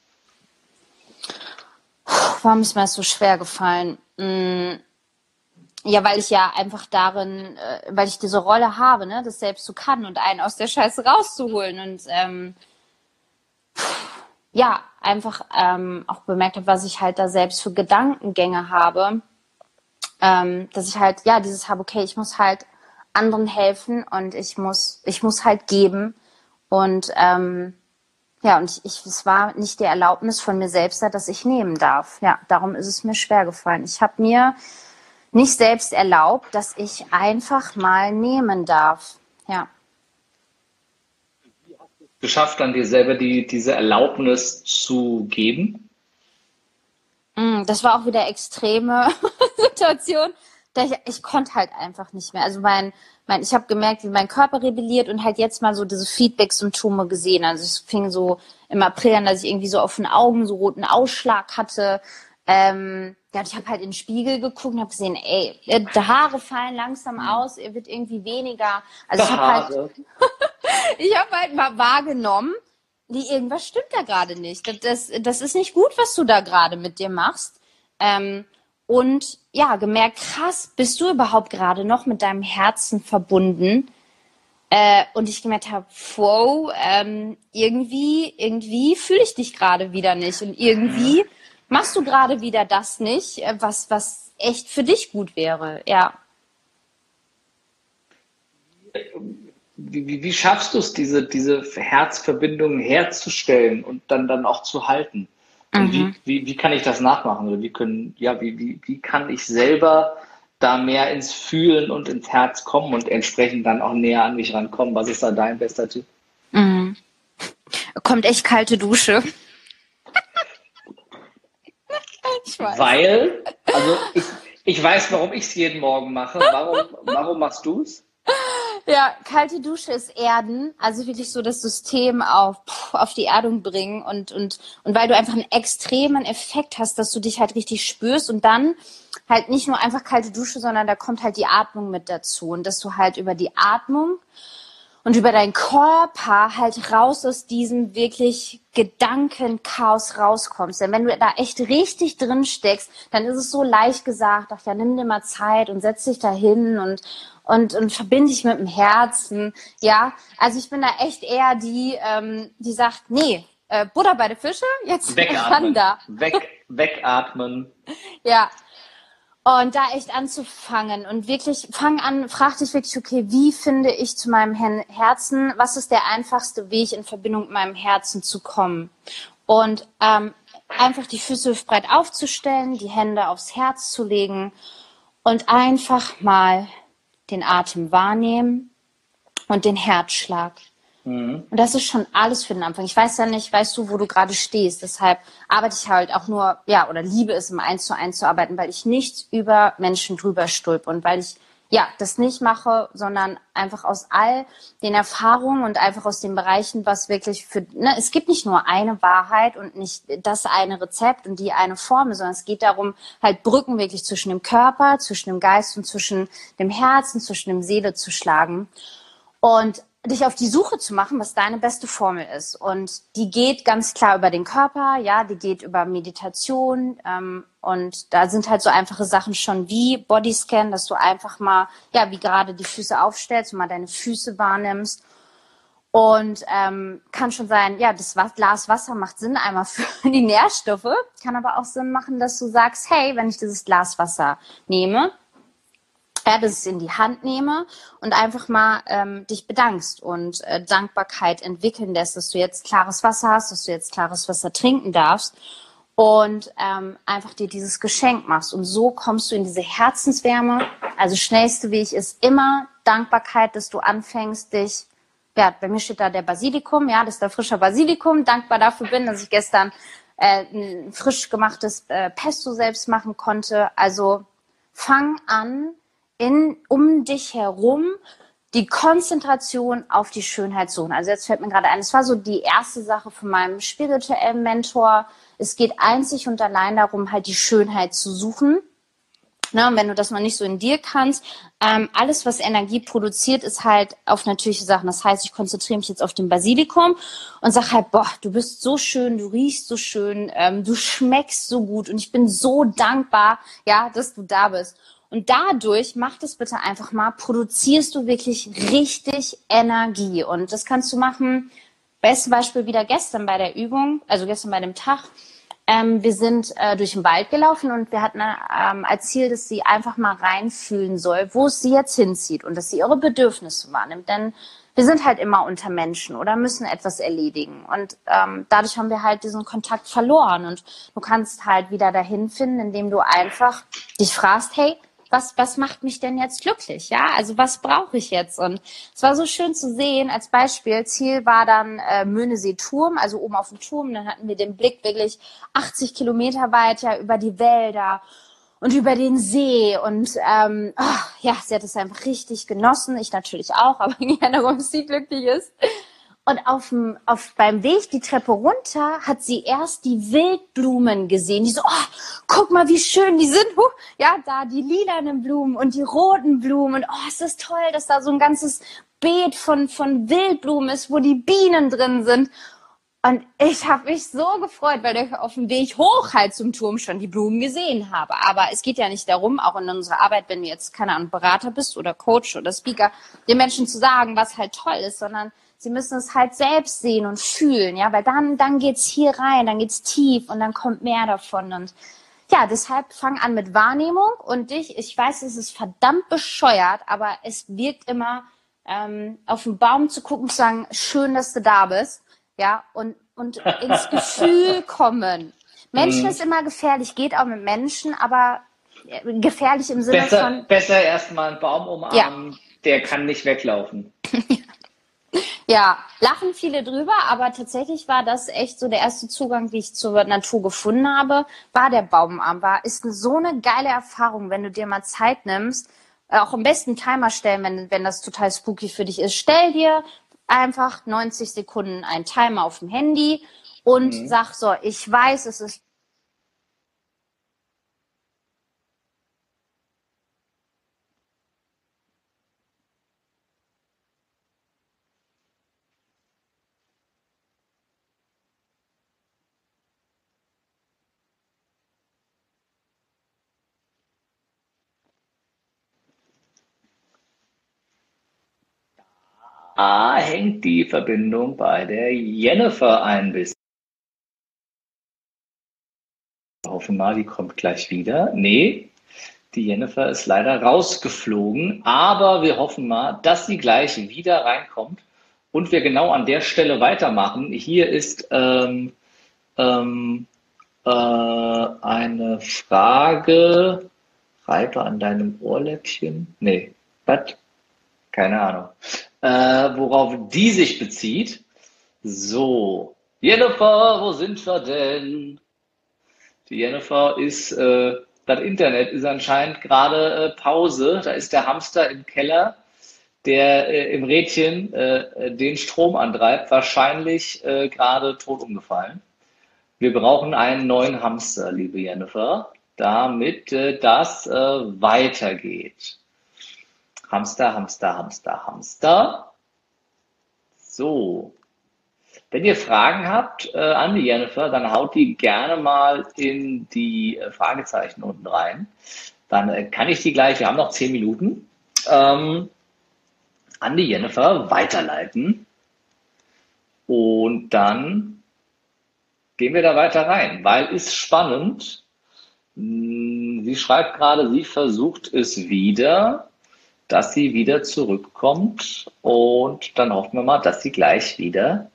Warum ist mir das so schwer gefallen? Hm, ja, weil ich ja einfach darin, äh, weil ich diese Rolle habe, ne, das selbst zu kann und einen aus der Scheiße rauszuholen und ähm, ja, einfach ähm, auch bemerkt habe, was ich halt da selbst für Gedankengänge habe, ähm, dass ich halt, ja, dieses habe, okay, ich muss halt anderen helfen und ich muss, ich muss halt geben und ähm, ja, und ich, ich, es war nicht die Erlaubnis von mir selbst, dass ich nehmen darf. Ja, darum ist es mir schwer gefallen. Ich habe mir nicht selbst erlaubt, dass ich einfach mal nehmen darf. Ja geschafft, dann dir selber die, diese Erlaubnis zu geben? Mm, das war auch wieder extreme [LAUGHS] Situation. Ich, ich konnte halt einfach nicht mehr. Also mein, mein, ich habe gemerkt, wie mein Körper rebelliert und halt jetzt mal so diese Feedback-Symptome gesehen. Also es fing so im April an, dass ich irgendwie so auf den Augen so roten Ausschlag hatte. Ähm, ja, ich habe halt in den Spiegel geguckt und habe gesehen, ey, die Haare fallen langsam mhm. aus, er wird irgendwie weniger. Also ich habe halt, [LAUGHS] ich habe halt mal wahrgenommen, die irgendwas stimmt da gerade nicht. Das, das, das ist nicht gut, was du da gerade mit dir machst. Ähm, und ja, gemerkt, krass, bist du überhaupt gerade noch mit deinem Herzen verbunden? Äh, und ich gemerkt habe, wow, ähm, irgendwie, irgendwie fühle ich dich gerade wieder nicht. Und irgendwie machst du gerade wieder das nicht, äh, was, was echt für dich gut wäre, ja. Wie, wie, wie schaffst du es, diese, diese Herzverbindungen herzustellen und dann, dann auch zu halten? Mhm. Wie, wie, wie kann ich das nachmachen? Oder wie können, ja, wie, wie, wie kann ich selber da mehr ins Fühlen und ins Herz kommen und entsprechend dann auch näher an mich rankommen? Was ist da dein bester Tipp? Mhm. Kommt echt kalte Dusche. Ich weiß. Weil, also ich, ich weiß, warum ich es jeden Morgen mache. Warum, warum machst du es? Ja, kalte Dusche ist Erden, also wirklich so das System auf, auf die Erdung bringen und, und, und weil du einfach einen extremen Effekt hast, dass du dich halt richtig spürst und dann halt nicht nur einfach kalte Dusche, sondern da kommt halt die Atmung mit dazu und dass du halt über die Atmung und über deinen Körper halt raus aus diesem wirklich Gedankenchaos rauskommst. Denn wenn du da echt richtig drin steckst, dann ist es so leicht gesagt, ach ja, nimm dir mal Zeit und setz dich da hin und, und, und verbinde dich mit dem Herzen. Ja, also ich bin da echt eher die, ähm, die sagt, nee, äh, Butter bei der Fische, jetzt [LAUGHS] wegatmen. da. Weg, wegatmen. [LAUGHS] Ja, und da echt anzufangen und wirklich, fang an, frag dich wirklich, okay, wie finde ich zu meinem Herzen, was ist der einfachste Weg, in Verbindung mit meinem Herzen zu kommen? Und ähm, einfach die Füße breit aufzustellen, die Hände aufs Herz zu legen und einfach mal den Atem wahrnehmen und den Herzschlag. Mhm. Und das ist schon alles für den Anfang. Ich weiß ja nicht, weißt du, wo du gerade stehst. Deshalb arbeite ich halt auch nur, ja, oder liebe es, im Eins zu eins zu arbeiten, weil ich nicht über Menschen drüber stülpe und weil ich ja, das nicht mache, sondern einfach aus all den Erfahrungen und einfach aus den Bereichen, was wirklich für, ne, es gibt nicht nur eine Wahrheit und nicht das eine Rezept und die eine Formel, sondern es geht darum, halt Brücken wirklich zwischen dem Körper, zwischen dem Geist und zwischen dem Herzen, zwischen dem Seele zu schlagen. Und dich auf die Suche zu machen, was deine beste Formel ist. Und die geht ganz klar über den Körper, ja, die geht über Meditation. Ähm, und da sind halt so einfache Sachen schon wie Bodyscan, dass du einfach mal, ja, wie gerade die Füße aufstellst und mal deine Füße wahrnimmst. Und ähm, kann schon sein, ja, das Glas Wasser macht Sinn einmal [LAUGHS] für die Nährstoffe, kann aber auch Sinn machen, dass du sagst, hey, wenn ich dieses Glas Wasser nehme, ja, dass ich es in die Hand nehme und einfach mal ähm, dich bedankst und äh, Dankbarkeit entwickeln lässt, dass du jetzt klares Wasser hast, dass du jetzt klares Wasser trinken darfst und ähm, einfach dir dieses Geschenk machst. Und so kommst du in diese Herzenswärme. Also schnellste Weg ist immer Dankbarkeit, dass du anfängst, dich ja, bei mir steht da der Basilikum, ja, das ist der frische Basilikum. Dankbar dafür bin, dass ich gestern äh, ein frisch gemachtes äh, Pesto selbst machen konnte. Also fang an, in, um dich herum die Konzentration auf die Schönheit suchen. Also jetzt fällt mir gerade ein, es war so die erste Sache von meinem spirituellen Mentor. Es geht einzig und allein darum, halt die Schönheit zu suchen. Ne, wenn du das noch nicht so in dir kannst, ähm, alles, was Energie produziert, ist halt auf natürliche Sachen. Das heißt, ich konzentriere mich jetzt auf den Basilikum und sag halt, boah, du bist so schön, du riechst so schön, ähm, du schmeckst so gut und ich bin so dankbar, ja, dass du da bist. Und dadurch, mach das bitte einfach mal, produzierst du wirklich richtig Energie. Und das kannst du machen, bestes Beispiel wieder gestern bei der Übung, also gestern bei dem Tag. Ähm, wir sind äh, durch den Wald gelaufen und wir hatten ähm, als Ziel, dass sie einfach mal reinfühlen soll, wo es sie jetzt hinzieht und dass sie ihre Bedürfnisse wahrnimmt. Denn wir sind halt immer unter Menschen oder müssen etwas erledigen. Und ähm, dadurch haben wir halt diesen Kontakt verloren. Und du kannst halt wieder dahin finden, indem du einfach dich fragst, hey, was, was macht mich denn jetzt glücklich? Ja, also was brauche ich jetzt? Und es war so schön zu sehen, als Beispiel, Ziel war dann äh, Möhnesee-Turm, also oben auf dem Turm, dann hatten wir den Blick wirklich 80 Kilometer weit ja über die Wälder und über den See und ähm, oh, ja, sie hat es einfach richtig genossen, ich natürlich auch, aber [LAUGHS] gerne, warum sie glücklich ist. Und auf dem, auf, beim Weg die Treppe runter hat sie erst die Wildblumen gesehen. Die so, oh, guck mal, wie schön die sind. Huh, ja, da die lilanen Blumen und die roten Blumen. oh, es ist toll, dass da so ein ganzes Beet von, von Wildblumen ist, wo die Bienen drin sind. Und ich habe mich so gefreut, weil ich auf dem Weg hoch halt zum Turm schon die Blumen gesehen habe. Aber es geht ja nicht darum, auch in unserer Arbeit, wenn du jetzt, keine Ahnung, Berater bist oder Coach oder Speaker, den Menschen zu sagen, was halt toll ist, sondern Sie müssen es halt selbst sehen und fühlen, ja, weil dann, dann geht's hier rein, dann geht's tief und dann kommt mehr davon und ja, deshalb fang an mit Wahrnehmung und dich, ich weiß, es ist verdammt bescheuert, aber es wirkt immer, ähm, auf den Baum zu gucken, zu sagen, schön, dass du da bist, ja, und, und ins Gefühl [LAUGHS] kommen. Menschen mhm. ist immer gefährlich, geht auch mit Menschen, aber äh, gefährlich im Sinne besser, von. Besser erstmal einen Baum umarmen, ja. der kann nicht weglaufen. [LAUGHS] Ja, lachen viele drüber, aber tatsächlich war das echt so der erste Zugang, den ich zur Natur gefunden habe, war der Baumarm. War, ist so eine geile Erfahrung, wenn du dir mal Zeit nimmst, auch am besten Timer stellen, wenn, wenn das total spooky für dich ist. Stell dir einfach 90 Sekunden einen Timer auf dem Handy und mhm. sag so, ich weiß, es ist A hängt die Verbindung bei der Jennifer ein bisschen. Wir hoffen mal, die kommt gleich wieder. Nee, die Jennifer ist leider rausgeflogen, aber wir hoffen mal, dass sie gleich wieder reinkommt und wir genau an der Stelle weitermachen. Hier ist ähm, ähm, äh, eine Frage. Reibe an deinem Ohrläppchen? Nee, was? Keine Ahnung äh, worauf die sich bezieht. So, Jennifer, wo sind wir denn? Die Jennifer ist, äh, das Internet ist anscheinend gerade äh, Pause. Da ist der Hamster im Keller, der äh, im Rädchen äh, den Strom antreibt, wahrscheinlich äh, gerade tot umgefallen. Wir brauchen einen neuen Hamster, liebe Jennifer, damit äh, das weitergeht. Hamster, Hamster, Hamster, Hamster. So. Wenn ihr Fragen habt äh, an die Jennifer, dann haut die gerne mal in die äh, Fragezeichen unten rein. Dann äh, kann ich die gleich, wir haben noch zehn Minuten, ähm, an die Jennifer weiterleiten. Und dann gehen wir da weiter rein, weil ist spannend. Hm, sie schreibt gerade, sie versucht es wieder dass sie wieder zurückkommt und dann hoffen wir mal, dass sie gleich wieder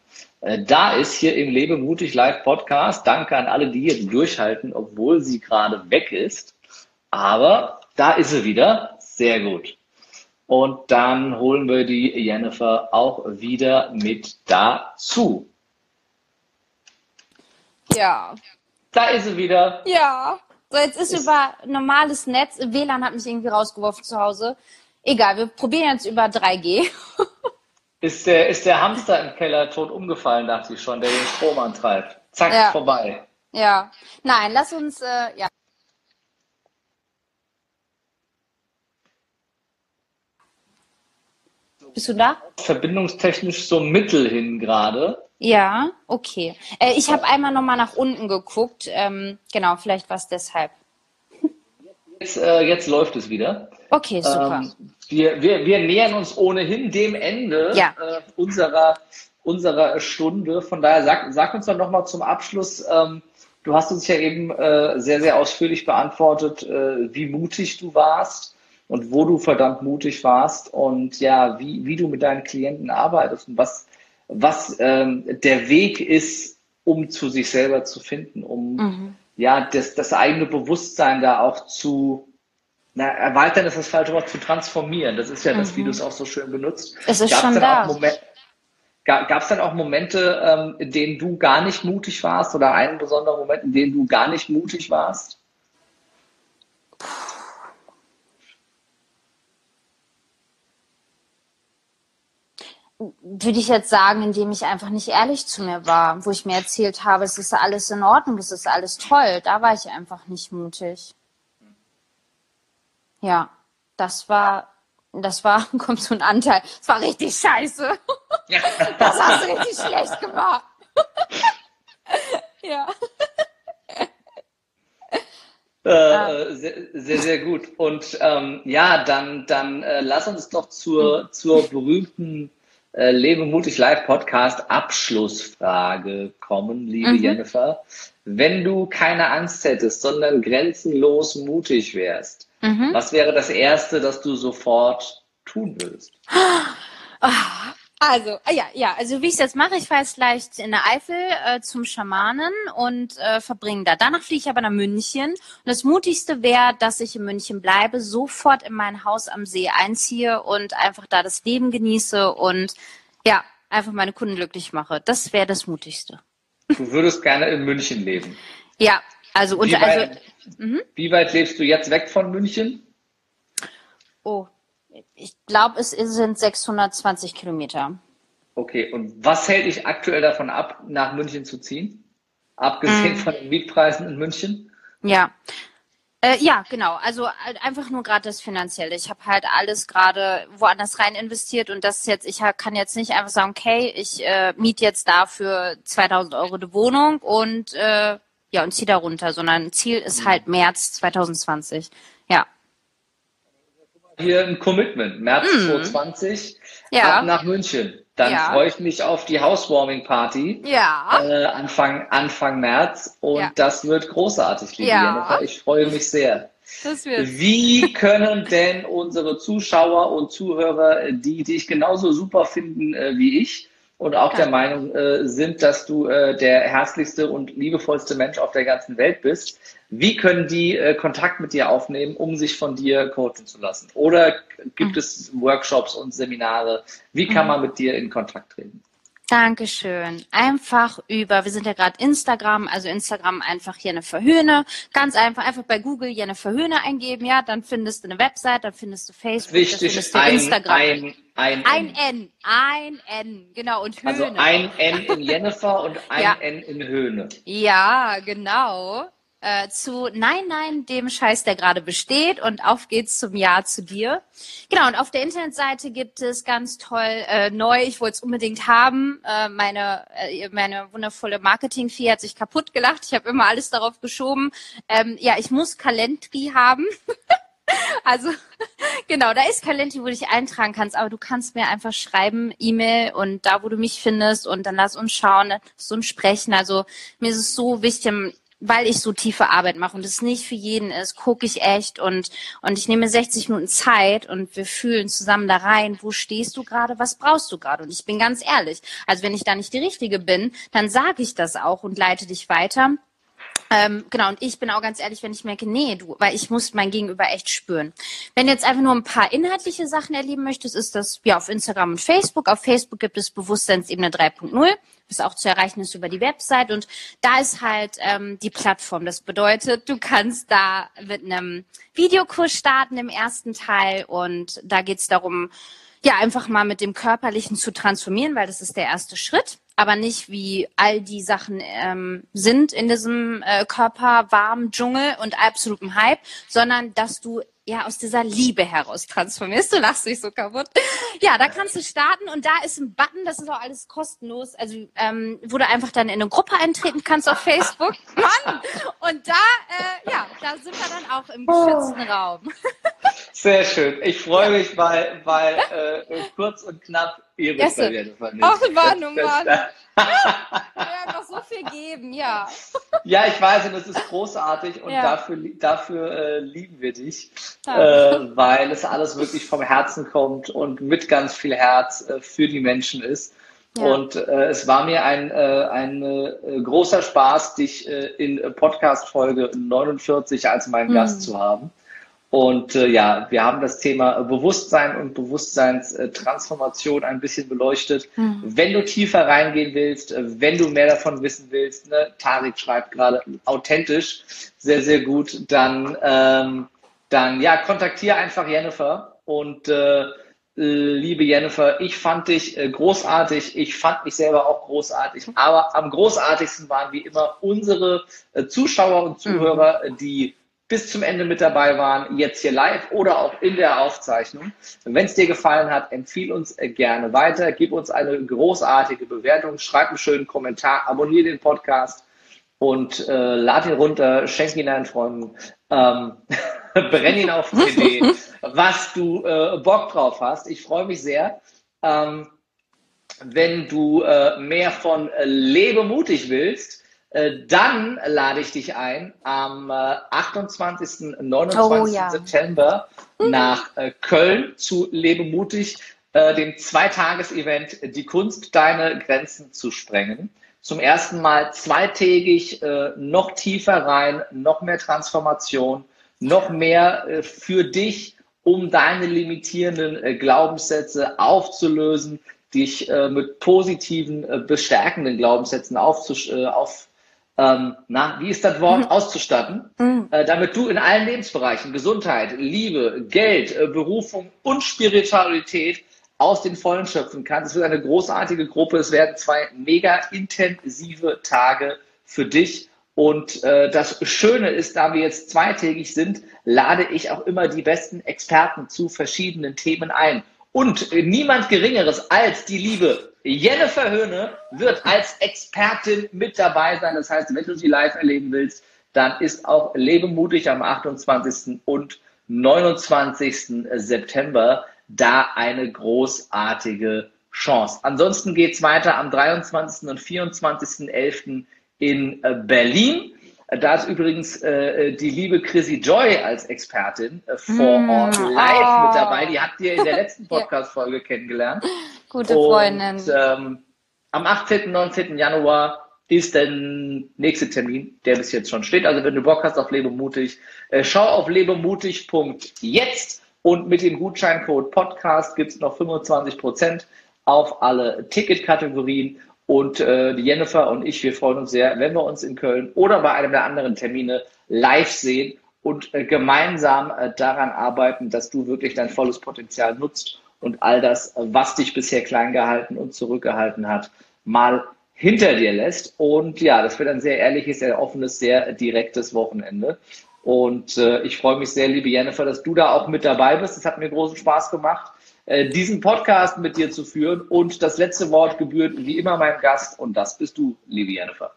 äh, da ist hier im Lebe mutig Live Podcast. Danke an alle, die jetzt durchhalten, obwohl sie gerade weg ist. Aber da ist sie wieder. Sehr gut. Und dann holen wir die Jennifer auch wieder mit dazu. Ja. Da ist sie wieder. Ja. So, jetzt ist, ist über normales Netz. WLAN hat mich irgendwie rausgeworfen zu Hause. Egal, wir probieren jetzt über 3G. ist, der, ist der Hamster im Keller tot umgefallen, dachte ich schon, der den Strom antreibt. Zack, ja. vorbei. Ja. Nein, lass uns, äh, ja. Bist du da? Verbindungstechnisch so mittel hin gerade. Ja, okay. Äh, ich habe einmal nochmal nach unten geguckt. Ähm, genau, vielleicht war es deshalb. Jetzt, äh, jetzt, läuft es wieder. Okay, super. Ähm, wir, wir, wir nähern uns ohnehin dem Ende ja. äh, unserer, unserer Stunde. Von daher sag, sag uns doch nochmal zum Abschluss, ähm, du hast uns ja eben äh, sehr, sehr ausführlich beantwortet, äh, wie mutig du warst und wo du verdammt mutig warst und ja, wie, wie du mit deinen Klienten arbeitest und was, was ähm, der Weg ist, um zu sich selber zu finden, um mhm. Ja das, das eigene Bewusstsein da auch zu na, erweitern ist das falsche Wort, zu transformieren. Das ist ja das, wie du es auch so schön benutzt. Es ist Gab's schon da. Gab es dann auch Momente, ähm, in denen du gar nicht mutig warst oder einen besonderen Moment, in dem du gar nicht mutig warst? Würde ich jetzt sagen, indem ich einfach nicht ehrlich zu mir war, wo ich mir erzählt habe, es ist alles in Ordnung, es ist alles toll. Da war ich einfach nicht mutig. Ja, das war, das war, [LAUGHS] kommt so ein Anteil, das war richtig scheiße. Ja. [LAUGHS] Das hast du richtig schlecht gemacht. [LAUGHS] ja. Äh, sehr, sehr, sehr, gut. Und ähm, ja, dann, dann äh, lass uns doch zur, zur berühmten äh, Lebe mutig live Podcast Abschlussfrage kommen, liebe mhm. Jennifer. Wenn du keine Angst hättest, sondern grenzenlos mutig wärst, mhm. was wäre das Erste, das du sofort tun würdest? Also, ah, ja, ja, also wie ich es jetzt mache, ich fahre jetzt gleich in der Eifel äh, zum Schamanen und äh, verbringe da. Danach fliege ich aber nach München. Und das Mutigste wäre, dass ich in München bleibe, sofort in mein Haus am See einziehe und einfach da das Leben genieße und ja, einfach meine Kunden glücklich mache. Das wäre das Mutigste. Du würdest gerne in München leben. Ja, also und wie weit, also. Wie weit lebst du jetzt weg von München? Oh, ich glaube, es sind 620 Kilometer. Okay, und was hält dich aktuell davon ab, nach München zu ziehen? Abgesehen mm. von den Mietpreisen in München? Ja. Äh, ja, genau. Also halt einfach nur gerade das Finanzielle. Ich habe halt alles gerade woanders rein investiert und das jetzt, ich kann jetzt nicht einfach sagen, okay, ich äh, miete jetzt dafür 2000 Euro eine Wohnung und äh, ja und ziehe da runter, sondern Ziel ist mhm. halt März 2020. Ja hier ein Commitment. März mm. 2020 ja. ab nach München. Dann ja. freue ich mich auf die Housewarming Party. Ja. Äh, Anfang, Anfang März. Und ja. das wird großartig, liebe. Jennifer. Ich freue mich sehr. Wie können denn unsere Zuschauer und Zuhörer, die dich genauso super finden äh, wie ich, und auch der Meinung äh, sind, dass du äh, der herzlichste und liebevollste Mensch auf der ganzen Welt bist. Wie können die äh, Kontakt mit dir aufnehmen, um sich von dir coachen zu lassen? Oder gibt mhm. es Workshops und Seminare? Wie kann mhm. man mit dir in Kontakt treten? Dankeschön. Einfach über, wir sind ja gerade Instagram, also Instagram einfach Jennifer Höhne. Ganz einfach, einfach bei Google Jennifer Höhne eingeben, ja, dann findest du eine Website, dann findest du Facebook, Wichtig, dann findest du ein, Instagram. Ein, ein, ein N. ein N, genau, und also Höhne. Also ein N in Jennifer und [LAUGHS] ein ja. N in Höhne. Ja, genau äh, zu Nein, nein, dem Scheiß, der gerade besteht und auf geht's zum Ja zu dir. Genau, und auf der Internetseite gibt es ganz toll äh, neu, ich wollte es unbedingt haben, äh, meine, äh, meine wundervolle Marketing-Fee hat sich kaputt gelacht, ich habe immer alles darauf geschoben. Ähm, ja, ich muss Calendly haben. [LAUGHS] Also [LAUGHS] genau, da ist Calendly, wo du dich eintragen kannst, aber du kannst mir einfach schreiben, E-Mail und da, wo du mich findest und dann lass uns schauen, so ein Sprechen. Also mir ist es so wichtig, weil ich so tiefe Arbeit mache und es nicht für jeden ist, gucke ich echt und, und ich nehme 60 Minuten Zeit und wir fühlen zusammen da rein, wo stehst du gerade, was brauchst du gerade? Und ich bin ganz ehrlich, also wenn ich da nicht die Richtige bin, dann sage ich das auch und leite dich weiter. Ähm, genau, und ich bin auch ganz ehrlich, wenn ich merke, nee, du, weil ich muss mein Gegenüber echt spüren. Wenn du jetzt einfach nur ein paar inhaltliche Sachen erleben möchtest, ist das ja auf Instagram und Facebook. Auf Facebook gibt es Bewusstseinsebene 3.0, was auch zu erreichen ist über die Website. Und da ist halt ähm, die Plattform. Das bedeutet, du kannst da mit einem Videokurs starten im ersten Teil und da geht's darum, ja, einfach mal mit dem Körperlichen zu transformieren, weil das ist der erste Schritt aber nicht wie all die Sachen ähm, sind in diesem äh, körperwarmen Dschungel und absolutem Hype, sondern dass du ja aus dieser Liebe heraus transformierst. Du lachst dich so kaputt. Ja, da kannst du starten und da ist ein Button, das ist auch alles kostenlos, also ähm, wo du einfach dann in eine Gruppe eintreten kannst auf Facebook. [LAUGHS] Mann! Und da, äh, ja, da sind wir dann auch im geschützten oh. Raum. [LAUGHS] Sehr schön. Ich freue mich, weil, weil äh, kurz und knapp Ihre yes. Ach, Mann, oh Mann. Ja, noch so viel geben, ja. Ja, ich weiß, und das ist großartig und ja. dafür, dafür äh, lieben wir dich, äh, weil es alles wirklich vom Herzen kommt und mit ganz viel Herz äh, für die Menschen ist. Ja. Und äh, es war mir ein, äh, ein äh, großer Spaß, dich in Podcast Folge 49 als meinen mhm. Gast zu haben. Und äh, ja, wir haben das Thema Bewusstsein und Bewusstseinstransformation ein bisschen beleuchtet. Mhm. Wenn du tiefer reingehen willst, äh, wenn du mehr davon wissen willst, ne, Tarik schreibt gerade authentisch, sehr, sehr gut, dann, ähm, dann ja, kontaktiere einfach Jennifer und äh, liebe Jennifer, ich fand dich äh, großartig, ich fand mich selber auch großartig, aber am großartigsten waren wie immer unsere äh, Zuschauer und Zuhörer, mhm. die bis zum Ende mit dabei waren, jetzt hier live oder auch in der Aufzeichnung. Wenn es dir gefallen hat, empfiehl uns gerne weiter, gib uns eine großartige Bewertung, schreib einen schönen Kommentar, abonniere den Podcast und äh, lad ihn runter, schenk ihn deinen Freunden, ähm, [LAUGHS] brenn ihn auf CD, [LAUGHS] was du äh, Bock drauf hast. Ich freue mich sehr. Ähm, wenn du äh, mehr von äh, Lebe mutig willst, äh, dann lade ich dich ein am 28. 29. Oh, ja. September mhm. nach äh, Köln zu Lebe mutig, äh, dem Zweitages-Event Die Kunst, deine Grenzen zu sprengen. Zum ersten Mal zweitägig noch tiefer rein, noch mehr Transformation, noch mehr für dich, um deine limitierenden Glaubenssätze aufzulösen, dich mit positiven, bestärkenden Glaubenssätzen aufzusch auf, ähm, na, wie ist das Wort, mhm. auszustatten, mhm. äh, damit du in allen Lebensbereichen Gesundheit, Liebe, Geld, äh, Berufung und Spiritualität aus den Vollen schöpfen kannst. Es wird eine großartige Gruppe. Es werden zwei mega intensive Tage für dich. Und äh, das Schöne ist, da wir jetzt zweitägig sind, lade ich auch immer die besten Experten zu verschiedenen Themen ein. Und niemand Geringeres als die liebe Jennifer Höhne wird als Expertin mit dabei sein. Das heißt, wenn du sie live erleben willst, dann ist auch Lebe mutig am 28. und 29. September da eine großartige Chance. Ansonsten geht es weiter am 23. und 24.11. in Berlin. Da ist übrigens äh, die liebe Chrissy Joy als Expertin äh, vor mm, Ort live oh. mit dabei. Die habt ihr in der [LAUGHS] letzten Podcast-Folge kennengelernt. Gute Freundin. Und, ähm, am 18. 19. Januar ist der nächste Termin, der bis jetzt schon steht. Also wenn du Bock hast auf Lebemutig, äh, schau auf lebemutig.jetzt und mit dem Gutscheincode Podcast gibt es noch 25% auf alle Ticketkategorien und äh, die Jennifer und ich, wir freuen uns sehr, wenn wir uns in Köln oder bei einem der anderen Termine live sehen und äh, gemeinsam äh, daran arbeiten, dass du wirklich dein volles Potenzial nutzt und all das, was dich bisher klein gehalten und zurückgehalten hat, mal hinter dir lässt. Und ja, das wird ein sehr ehrliches, sehr offenes, sehr direktes Wochenende. Und äh, ich freue mich sehr, liebe Jennifer, dass du da auch mit dabei bist. Es hat mir großen Spaß gemacht. Äh, diesen Podcast mit dir zu führen. Und das letzte Wort gebührt wie immer meinem Gast und das bist du, liebe Jennifer.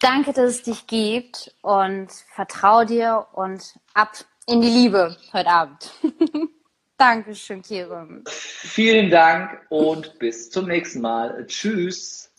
Danke, dass es dich gibt und vertrau dir und ab in die Liebe heute Abend. [LAUGHS] Dankeschön, Kierum. Vielen Dank und bis zum nächsten Mal. Tschüss.